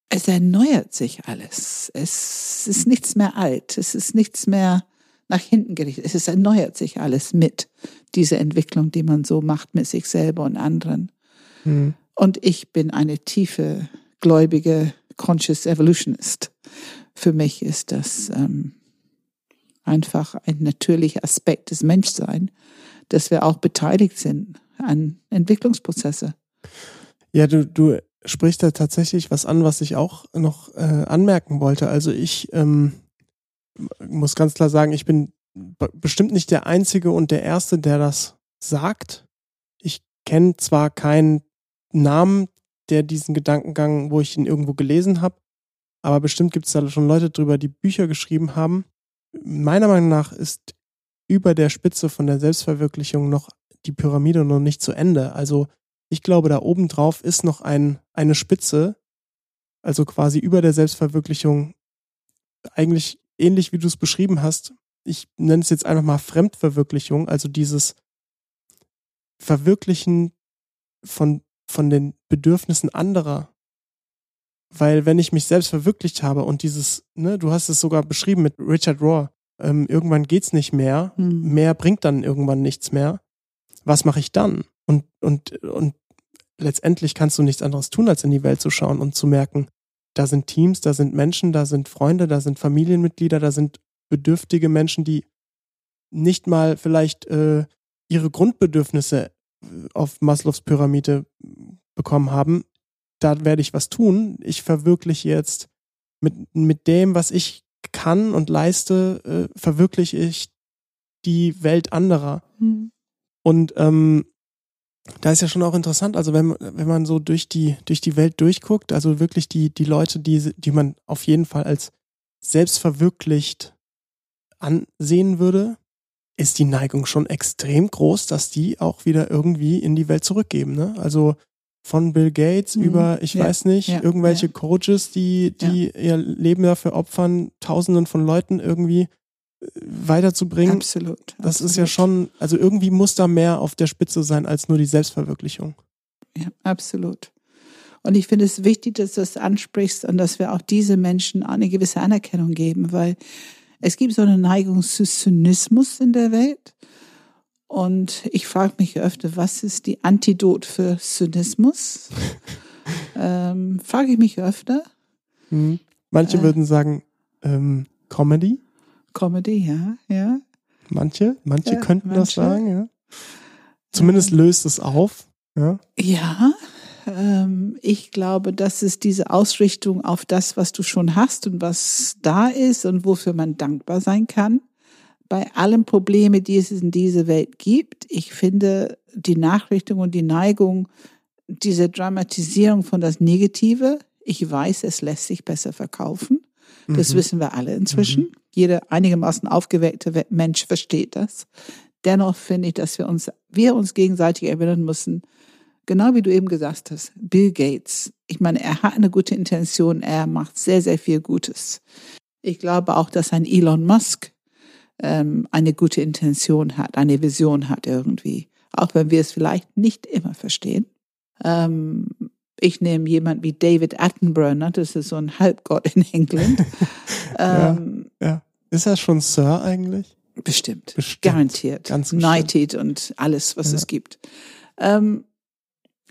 es erneuert sich alles. Es ist nichts mehr alt. Es ist nichts mehr nach hinten gerichtet. Es erneuert sich alles mit dieser Entwicklung, die man so macht mit sich selber und anderen. Mhm. Und ich bin eine tiefe, gläubige Conscious Evolutionist. Für mich ist das ähm, einfach ein natürlicher Aspekt des Menschseins, dass wir auch beteiligt sind an Entwicklungsprozesse. Ja, du, du spricht da tatsächlich was an, was ich auch noch äh, anmerken wollte. Also ich ähm, muss ganz klar sagen, ich bin bestimmt nicht der Einzige und der Erste, der das sagt. Ich kenne zwar keinen Namen, der diesen Gedankengang, wo ich ihn irgendwo gelesen habe, aber bestimmt gibt es da schon Leute drüber, die Bücher geschrieben haben. Meiner Meinung nach ist über der Spitze von der Selbstverwirklichung noch die Pyramide noch nicht zu Ende. Also Ich glaube, da oben drauf ist noch ein, eine Spitze, also quasi über der Selbstverwirklichung, eigentlich ähnlich wie du es beschrieben hast. Ich nenne es jetzt einfach mal Fremdverwirklichung, also dieses Verwirklichen von, von den Bedürfnissen anderer. Weil wenn ich mich selbst verwirklicht habe und dieses, ne, du hast es sogar beschrieben mit Richard Rohr, ähm, irgendwann geht's nicht mehr, Hm. mehr bringt dann irgendwann nichts mehr. Was mache ich dann? Und, und, und letztendlich kannst du nichts anderes tun, als in die Welt zu schauen und zu merken, da sind Teams, da sind Menschen, da sind Freunde, da sind Familienmitglieder, da sind bedürftige Menschen, die nicht mal vielleicht äh, ihre Grundbedürfnisse äh, auf Maslows Pyramide bekommen haben. Da werde ich was tun. Ich verwirkliche jetzt mit, mit dem, was ich kann und leiste, äh, verwirkliche ich die Welt anderer. Hm. Und ähm, da ist ja schon auch interessant, also wenn, wenn man so durch die, durch die Welt durchguckt, also wirklich die, die Leute, die, die man auf jeden Fall als selbstverwirklicht ansehen würde, ist die Neigung schon extrem groß, dass die auch wieder irgendwie in die Welt zurückgeben. Ne? Also von Bill Gates Mhm. über, ich Ja, weiß nicht, ja, irgendwelche ja. Coaches, die, die ihr Leben dafür opfern, Tausenden von Leuten irgendwie weiterzubringen. Absolut. Das ist absolut. ja schon, also irgendwie muss da mehr auf der Spitze sein als nur die Selbstverwirklichung. Ja, absolut. Und ich finde es wichtig, dass du das ansprichst und dass wir auch diese Menschen eine gewisse Anerkennung geben, weil es gibt so eine Neigung zu Zynismus in der Welt. Und ich frage mich öfter, was ist die Antidot für Zynismus? ähm, frage ich mich öfter. Hm. Manche Äh. würden sagen, ähm, Comedy. Comedy, ja, ja. Manche, manche Ja, könnten das manche. sagen, ja. Zumindest löst es auf. Ja. Ja, ähm, ich glaube, das ist diese Ausrichtung auf das, was du schon hast und was da ist und wofür man dankbar sein kann. Bei allen Problemen, die es in dieser Welt gibt, ich finde die Nachrichtung und die Neigung, diese Dramatisierung von das Negative, ich weiß, es lässt sich besser verkaufen. Das Mhm. wissen wir alle inzwischen. Jeder einigermaßen aufgeweckte We- Mensch versteht das. Dennoch finde ich, dass wir uns, wir uns gegenseitig erinnern müssen, genau wie du eben gesagt hast, Bill Gates. Ich meine, er hat eine gute Intention, er macht sehr, sehr viel Gutes. Ich glaube auch, dass ein Elon Musk ähm, eine gute Intention hat, eine Vision hat irgendwie, auch wenn wir es vielleicht nicht immer verstehen. Ähm, ich nehme jemand wie David Attenborough, ne? das ist so ein Halbgott in England. Ja. ähm, ja. Ist er schon Sir eigentlich? Bestimmt. Bestimmt. Garantiert. Ganz bestimmt. Knighted und alles, was Ja. es gibt. Ähm,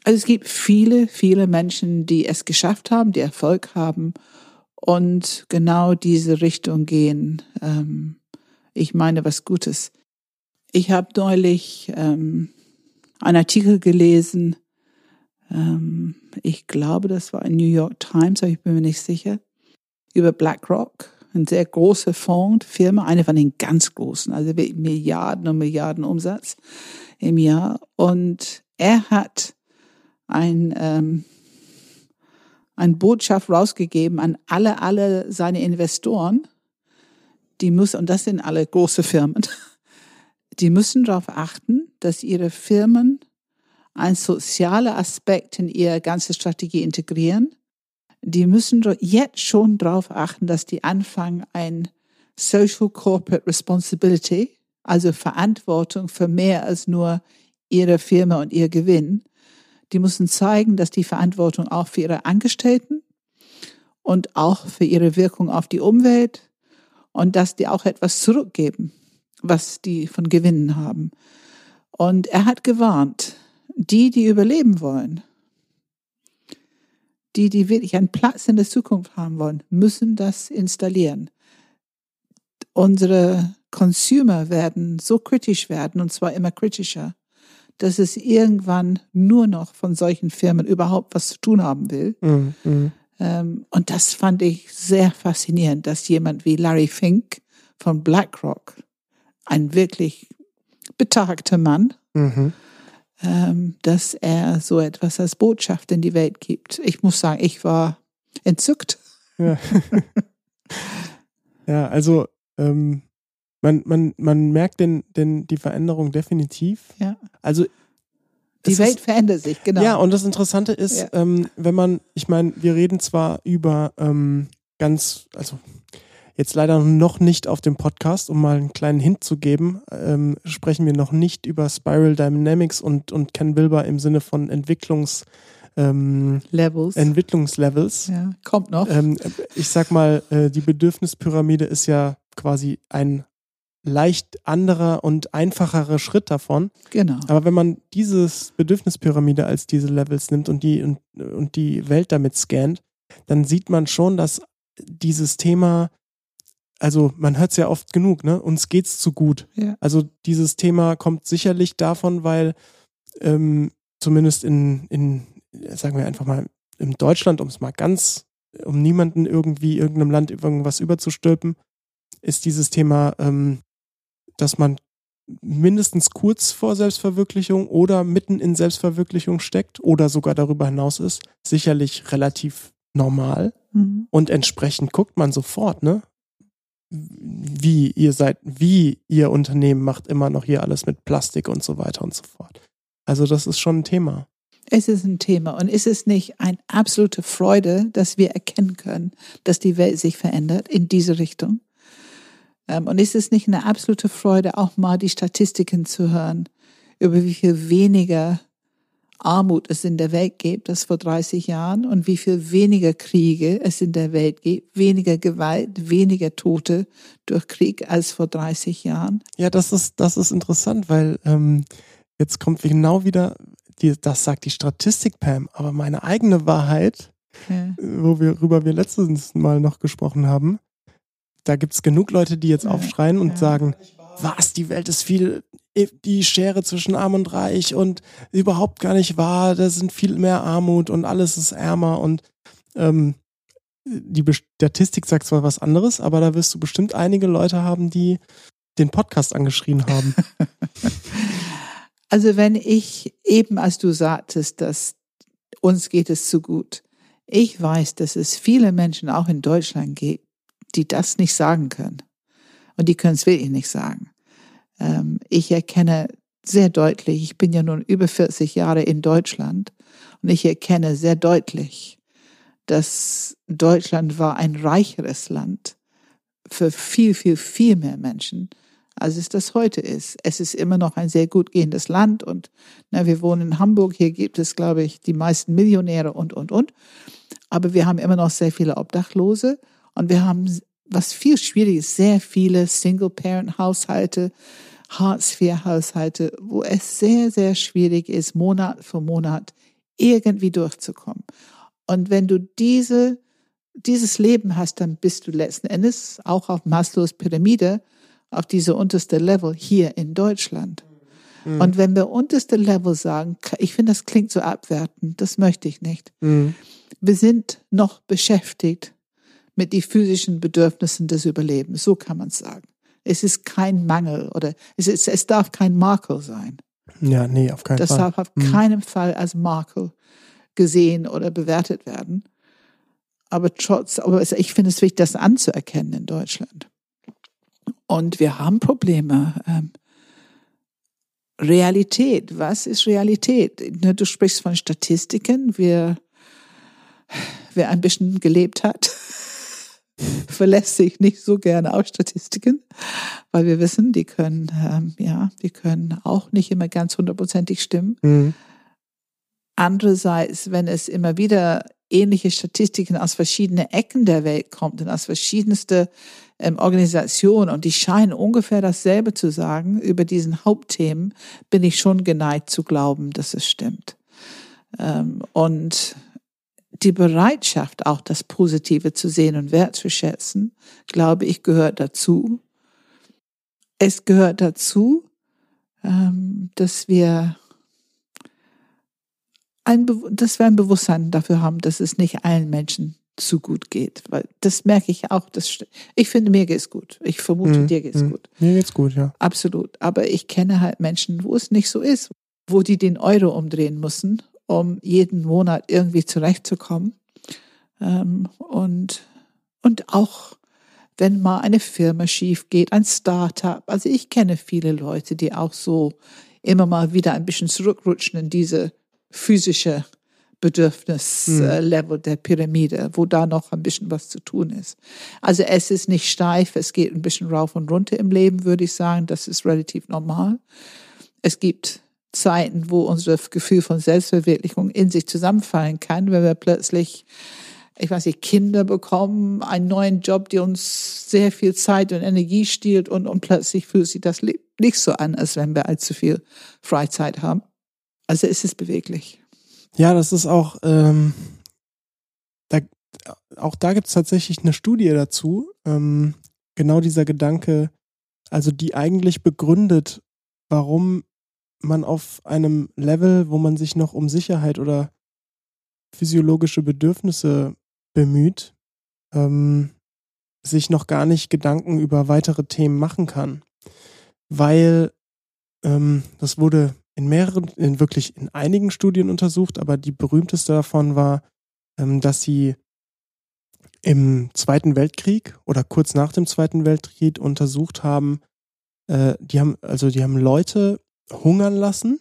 also es gibt viele, viele Menschen, die es geschafft haben, die Erfolg haben und genau diese Richtung gehen. Ähm, ich meine was Gutes. Ich habe neulich ähm, einen Artikel gelesen, ähm, ich glaube, das war in New York Times, aber ich bin mir nicht sicher, über BlackRock, eine sehr große Fondsfirma, eine von den ganz großen, also Milliarden und Milliarden Umsatz im Jahr. Und er hat ein, ähm, ein Botschaft rausgegeben an alle, alle seine Investoren, die müssen, und das sind alle große Firmen, die müssen darauf achten, dass ihre Firmen einen sozialen Aspekt in ihre ganze Strategie integrieren. Die müssen jetzt schon darauf achten, dass die anfangen, ein Social Corporate Responsibility, also Verantwortung für mehr als nur ihre Firma und ihr Gewinn. Die müssen zeigen, dass die Verantwortung auch für ihre Angestellten und auch für ihre Wirkung auf die Umwelt und dass die auch etwas zurückgeben, was die von Gewinnen haben. Und er hat gewarnt, die, die überleben wollen, die, die wirklich einen Platz in der Zukunft haben wollen, müssen das installieren. Unsere Consumer werden so kritisch werden, und zwar immer kritischer, dass es irgendwann nur noch von solchen Firmen überhaupt was zu tun haben will. Mhm. Ähm, und das fand ich sehr faszinierend, dass jemand wie Larry Fink von BlackRock, ein wirklich betagter Mann, Mhm. Ähm, dass er so etwas als Botschaft in die Welt gibt. Ich muss sagen, ich war entzückt. Ja. ja, also ähm, man, man, man merkt den, den, die Veränderung definitiv. Ja. Also Die Welt ist, verändert sich, genau. Ja, und das Interessante ist, Ja. ähm, wenn man, ich meine, wir reden zwar über ähm, ganz, also jetzt leider noch nicht auf dem Podcast, um mal einen kleinen Hint zu geben, ähm, sprechen wir noch nicht über Spiral Dynamics und, und Ken Wilber im Sinne von Entwicklungs, ähm, Levels. Entwicklungslevels. ja, kommt noch. Ähm, ich sag mal, äh, die Bedürfnispyramide ist ja quasi ein leicht anderer und einfacherer Schritt davon. genau. Aber wenn man dieses Bedürfnispyramide als diese Levels nimmt und die und, und die Welt damit scannt, dann sieht man schon, dass dieses Thema, also man hört es ja oft genug, ne? Uns geht's zu gut. Ja. Also dieses Thema kommt sicherlich davon, weil ähm, zumindest in, in, sagen wir einfach mal, in Deutschland, um es mal ganz, um niemanden irgendwie irgendeinem Land irgendwas überzustülpen, ist dieses Thema, ähm, dass man mindestens kurz vor Selbstverwirklichung oder mitten in Selbstverwirklichung steckt oder sogar darüber hinaus ist, sicherlich relativ normal. Mhm. Und entsprechend guckt man sofort, ne? Wie ihr seid, wie ihr Unternehmen macht immer noch hier alles mit Plastik und so weiter und so fort. Also das ist schon ein Thema. Es ist ein Thema und ist es nicht eine absolute Freude, dass wir erkennen können, dass die Welt sich verändert in diese Richtung? Ähm, Und ist es nicht eine absolute Freude, auch mal die Statistiken zu hören, über wie viel weniger Armut es in der Welt gibt als vor 30 Jahren und wie viel weniger Kriege es in der Welt gibt, weniger Gewalt, weniger Tote durch Krieg als vor 30 Jahren? Ja, das ist, das ist interessant, weil ähm, jetzt kommt genau wieder, die, das sagt die Statistik, Pam, aber meine eigene Wahrheit, Ja. wo wir, worüber wir letztens mal noch gesprochen haben, da gibt's genug Leute, die jetzt aufschreien und ja. sagen, was, die Welt ist viel, die Schere zwischen Arm und Reich und überhaupt gar nicht wahr, da sind viel mehr Armut und alles ist ärmer und ähm, die Be- Statistik sagt zwar was anderes, aber da wirst du bestimmt einige Leute haben, die den Podcast angeschrien haben. Also wenn ich eben, als du sagtest, dass uns geht es zu gut, ich weiß, dass es viele Menschen auch in Deutschland gibt, die das nicht sagen können. Und die können es wirklich nicht sagen. Ähm, ich erkenne sehr deutlich, ich bin ja nun über 40 Jahre in Deutschland und ich erkenne sehr deutlich, dass Deutschland war ein reicheres Land für viel, viel, viel mehr Menschen, als es das heute ist. Es ist immer noch ein sehr gut gehendes Land und na, wir wohnen in Hamburg, hier gibt es, glaube ich, die meisten Millionäre und, und, und. Aber wir haben immer noch sehr viele Obdachlose und wir haben, was viel schwierig ist, sehr viele Single-Parent-Haushalte, Hartz-IV-Haushalte, wo es sehr, sehr schwierig ist, Monat für Monat irgendwie durchzukommen. Und wenn du diese, dieses Leben hast, dann bist du letzten Endes auch auf Maslows Pyramide, auf diese unterste Level hier in Deutschland. Mhm. Und wenn wir unterste Level sagen, ich finde, das klingt so abwertend, das möchte ich nicht. Mhm. Wir sind noch beschäftigt mit den physischen Bedürfnissen des Überlebens, so kann man es sagen. Es ist kein Mangel oder es, ist, es darf kein Makel sein. Ja, nee, auf keinen Das Fall. darf auf Mhm. keinen Fall als Makel gesehen oder bewertet werden. Aber trotz, aber ich finde es wichtig, das anzuerkennen in Deutschland. Und wir haben Probleme. Ähm, Realität, was ist Realität? Ne, Du sprichst von Statistiken. Wer, wer ein bisschen gelebt hat, verlässt sich nicht so gerne auf Statistiken, weil wir wissen, die können, ähm, ja, die können auch nicht immer ganz hundertprozentig stimmen. Mhm. Andererseits, wenn es immer wieder ähnliche Statistiken aus verschiedenen Ecken der Welt kommt und aus verschiedenste ähm, Organisationen und die scheinen ungefähr dasselbe zu sagen über diesen Hauptthemen, bin ich schon geneigt zu glauben, dass es stimmt. Ähm, und die Bereitschaft, auch das Positive zu sehen und wertzuschätzen, glaube ich, gehört dazu. Es gehört dazu, ähm, dass wir ein, dass wir ein Bewusstsein dafür haben, dass es nicht allen Menschen zu gut geht. Weil das merke ich auch. Das, ich finde, mir geht's gut. Ich vermute, Mhm. dir geht's Mhm. gut. Mir geht's gut, ja. Absolut. Aber ich kenne halt Menschen, wo es nicht so ist, wo die den Euro umdrehen müssen, um jeden Monat irgendwie zurechtzukommen. Ähm, und, und auch, wenn mal eine Firma schief geht, ein Startup. Also ich kenne viele Leute, die auch so immer mal wieder ein bisschen zurückrutschen in diese physische Bedürfnislevel mhm. der Pyramide, wo da noch ein bisschen was zu tun ist. Also es ist nicht steif, es geht ein bisschen rauf und runter im Leben, würde ich sagen. Das ist relativ normal. Es gibt Zeiten, wo unser Gefühl von Selbstverwirklichung in sich zusammenfallen kann, wenn wir plötzlich, ich weiß nicht, Kinder bekommen, einen neuen Job, der uns sehr viel Zeit und Energie stiehlt und, und plötzlich fühlt sich das nicht so an, als wenn wir allzu viel Freizeit haben. Also es ist beweglich. Ja, das ist auch, ähm, da, auch da gibt es tatsächlich eine Studie dazu. Ähm, genau dieser Gedanke, also die eigentlich begründet, warum man auf einem Level, wo man sich noch um Sicherheit oder physiologische Bedürfnisse bemüht, ähm, sich noch gar nicht Gedanken über weitere Themen machen kann. Weil ähm, das wurde in mehreren, in wirklich in einigen Studien untersucht, aber die berühmteste davon war, ähm, dass sie im Zweiten Weltkrieg oder kurz nach dem Zweiten Weltkrieg untersucht haben, äh, die haben, also die haben Leute hungern lassen,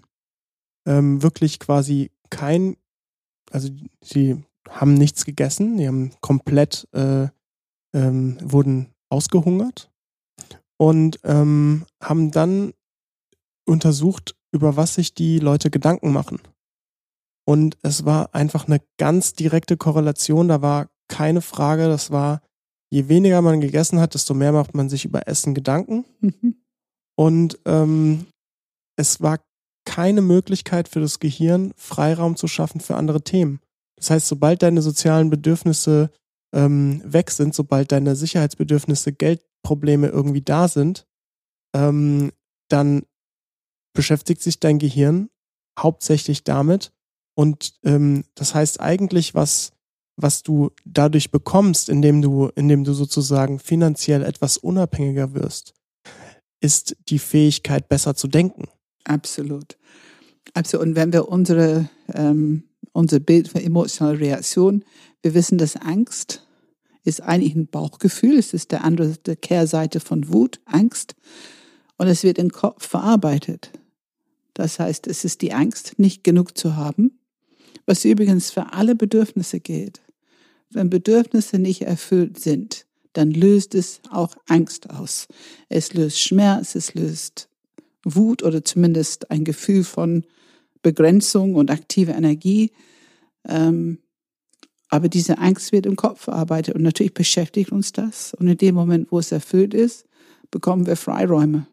ähm, wirklich quasi kein, also sie haben nichts gegessen, die haben komplett, äh, ähm, wurden ausgehungert und ähm, haben dann untersucht, über was sich die Leute Gedanken machen. Und es war einfach eine ganz direkte Korrelation. Da war keine Frage. Das war, je weniger man gegessen hat, desto mehr macht man sich über Essen Gedanken. Mhm. Und ähm, es war keine Möglichkeit für das Gehirn, Freiraum zu schaffen für andere Themen. Das heißt, sobald deine sozialen Bedürfnisse ähm, weg sind, sobald deine Sicherheitsbedürfnisse, Geldprobleme irgendwie da sind, ähm, dann beschäftigt sich dein Gehirn hauptsächlich damit. Und ähm, das heißt eigentlich, was, was du dadurch bekommst, indem du, indem du sozusagen finanziell etwas unabhängiger wirst, ist die Fähigkeit, besser zu denken. Absolut. Absolut. Und wenn wir unsere, ähm, unser Bild für emotionale Reaktion, wir wissen, dass Angst ist eigentlich ein Bauchgefühl. Es ist der andere, der Kehrseite von Wut, Angst. Und es wird im Kopf verarbeitet. Das heißt, es ist die Angst, nicht genug zu haben, was übrigens für alle Bedürfnisse gilt. Wenn Bedürfnisse nicht erfüllt sind, dann löst es auch Angst aus. Es löst Schmerz, es löst Wut oder zumindest ein Gefühl von Begrenzung und aktive Energie. Ähm, aber diese Angst wird im Kopf verarbeitet und natürlich beschäftigt uns das. Und in dem Moment, wo es erfüllt ist, bekommen wir Freiräume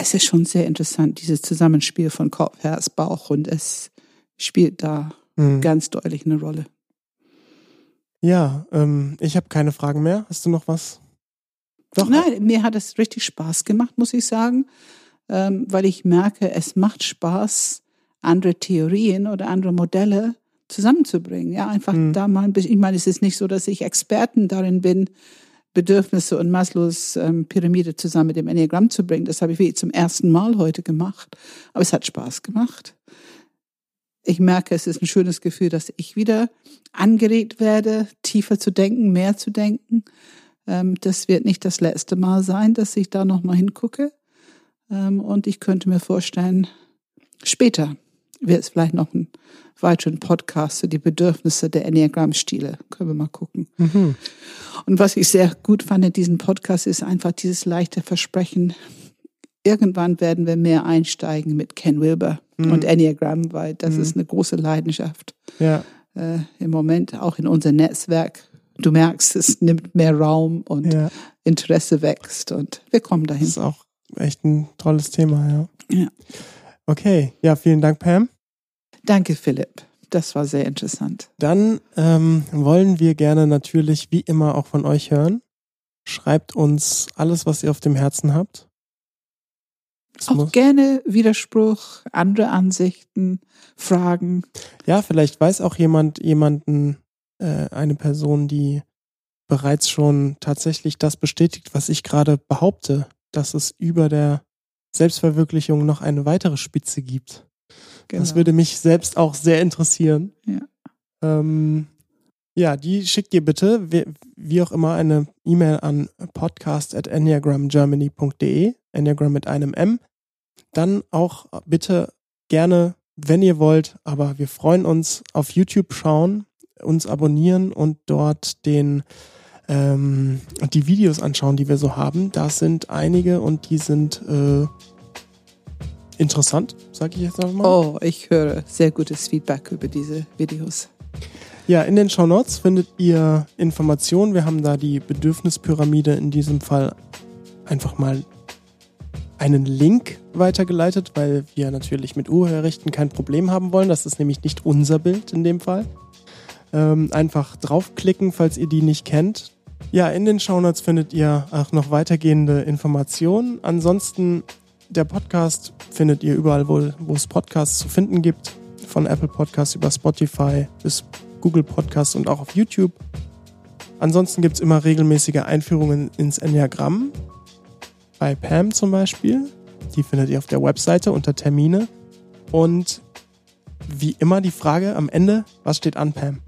es ist schon sehr interessant, dieses Zusammenspiel von Kopf, Herz, Bauch und es spielt da mhm. ganz deutlich eine Rolle. Ja, ähm, ich habe keine Fragen mehr. Hast du noch was? Doch. Nein, mir hat es richtig Spaß gemacht, muss ich sagen, ähm, weil ich merke, es macht Spaß, andere Theorien oder andere Modelle zusammenzubringen. Ja, einfach mhm. da mal ein bisschen. Ich meine, es ist nicht so, dass ich Experten darin bin, Bedürfnisse und Maslows ähm, Pyramide zusammen mit dem Enneagramm zu bringen. Das habe ich wie zum ersten Mal heute gemacht. Aber es hat Spaß gemacht. Ich merke, es ist ein schönes Gefühl, dass ich wieder angeregt werde, tiefer zu denken, mehr zu denken. Ähm, das wird nicht das letzte Mal sein, dass ich da nochmal hingucke. Ähm, und ich könnte mir vorstellen, später wird es vielleicht noch einen weiteren Podcast zu die Bedürfnisse der Enneagramm-Stile. Können wir mal gucken. Mhm. Und was ich sehr gut fand in diesem Podcast ist einfach dieses leichte Versprechen. Irgendwann werden wir mehr einsteigen mit Ken Wilber mhm. und Enneagram, weil das mhm. ist eine große Leidenschaft. Ja. Äh, Im Moment auch in unserem Netzwerk. Du merkst, es nimmt mehr Raum und ja. Interesse wächst und wir kommen dahin. Das ist auch echt ein tolles Thema, ja. Ja. Okay, ja, vielen Dank, Pam. Danke, Philipp. Das war sehr interessant. Dann ähm, wollen wir gerne natürlich wie immer auch von euch hören. Schreibt uns alles, was ihr auf dem Herzen habt. Es auch gerne Widerspruch, andere Ansichten, Fragen. Ja, vielleicht weiß auch jemand, jemanden, äh, eine Person, die bereits schon tatsächlich das bestätigt, was ich gerade behaupte, dass es über der Selbstverwirklichung noch eine weitere Spitze gibt. Genau. Das würde mich selbst auch sehr interessieren. Ja. Ähm, ja, die schickt ihr bitte, wie, wie auch immer, eine E-Mail an podcast at enneagramgermany.de, Enneagram mit einem M. dann auch bitte gerne, wenn ihr wollt, aber wir freuen uns, auf YouTube schauen, uns abonnieren und dort den ähm, die Videos anschauen, die wir so haben. Da sind einige und die sind äh, interessant, sage ich jetzt einfach mal. Oh, ich höre sehr gutes Feedback über diese Videos. Ja, in den Show Notes findet ihr Informationen. Wir haben da die Bedürfnispyramide in diesem Fall einfach mal einen Link weitergeleitet, weil wir natürlich mit Urheberrechten kein Problem haben wollen. Das ist nämlich nicht unser Bild in dem Fall. Ähm, einfach draufklicken, falls ihr die nicht kennt. Ja, in den Shownotes findet ihr auch noch weitergehende Informationen. Ansonsten, der Podcast findet ihr überall, wo, wo es Podcasts zu finden gibt. Von Apple Podcasts über Spotify bis Google Podcasts und auch auf YouTube. Ansonsten gibt es immer regelmäßige Einführungen ins Enneagramm. Bei Pam zum Beispiel. Die findet ihr auf der Webseite unter Termine. Und wie immer die Frage am Ende, was steht an, Pam?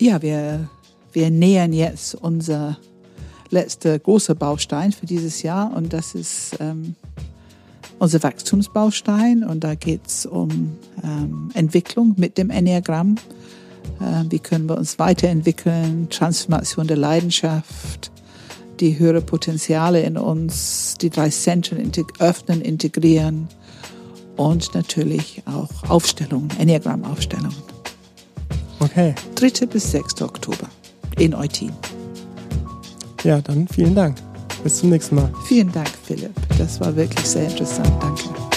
Ja, wir, wir nähern jetzt unser letzter großer Baustein für dieses Jahr und das ist ähm, unser Wachstumsbaustein und da geht es um ähm, Entwicklung mit dem Enneagramm. Äh, wie können wir uns weiterentwickeln, Transformation der Leidenschaft, die höhere Potenziale in uns, die drei Zentren integ öffnen, integrieren und natürlich auch Aufstellungen, Enneagramm-Aufstellungen. Okay. 3. bis 6. Oktober in Eutin. Ja, dann vielen Dank. Bis zum nächsten Mal. Vielen Dank, Philipp. Das war wirklich sehr interessant. Danke.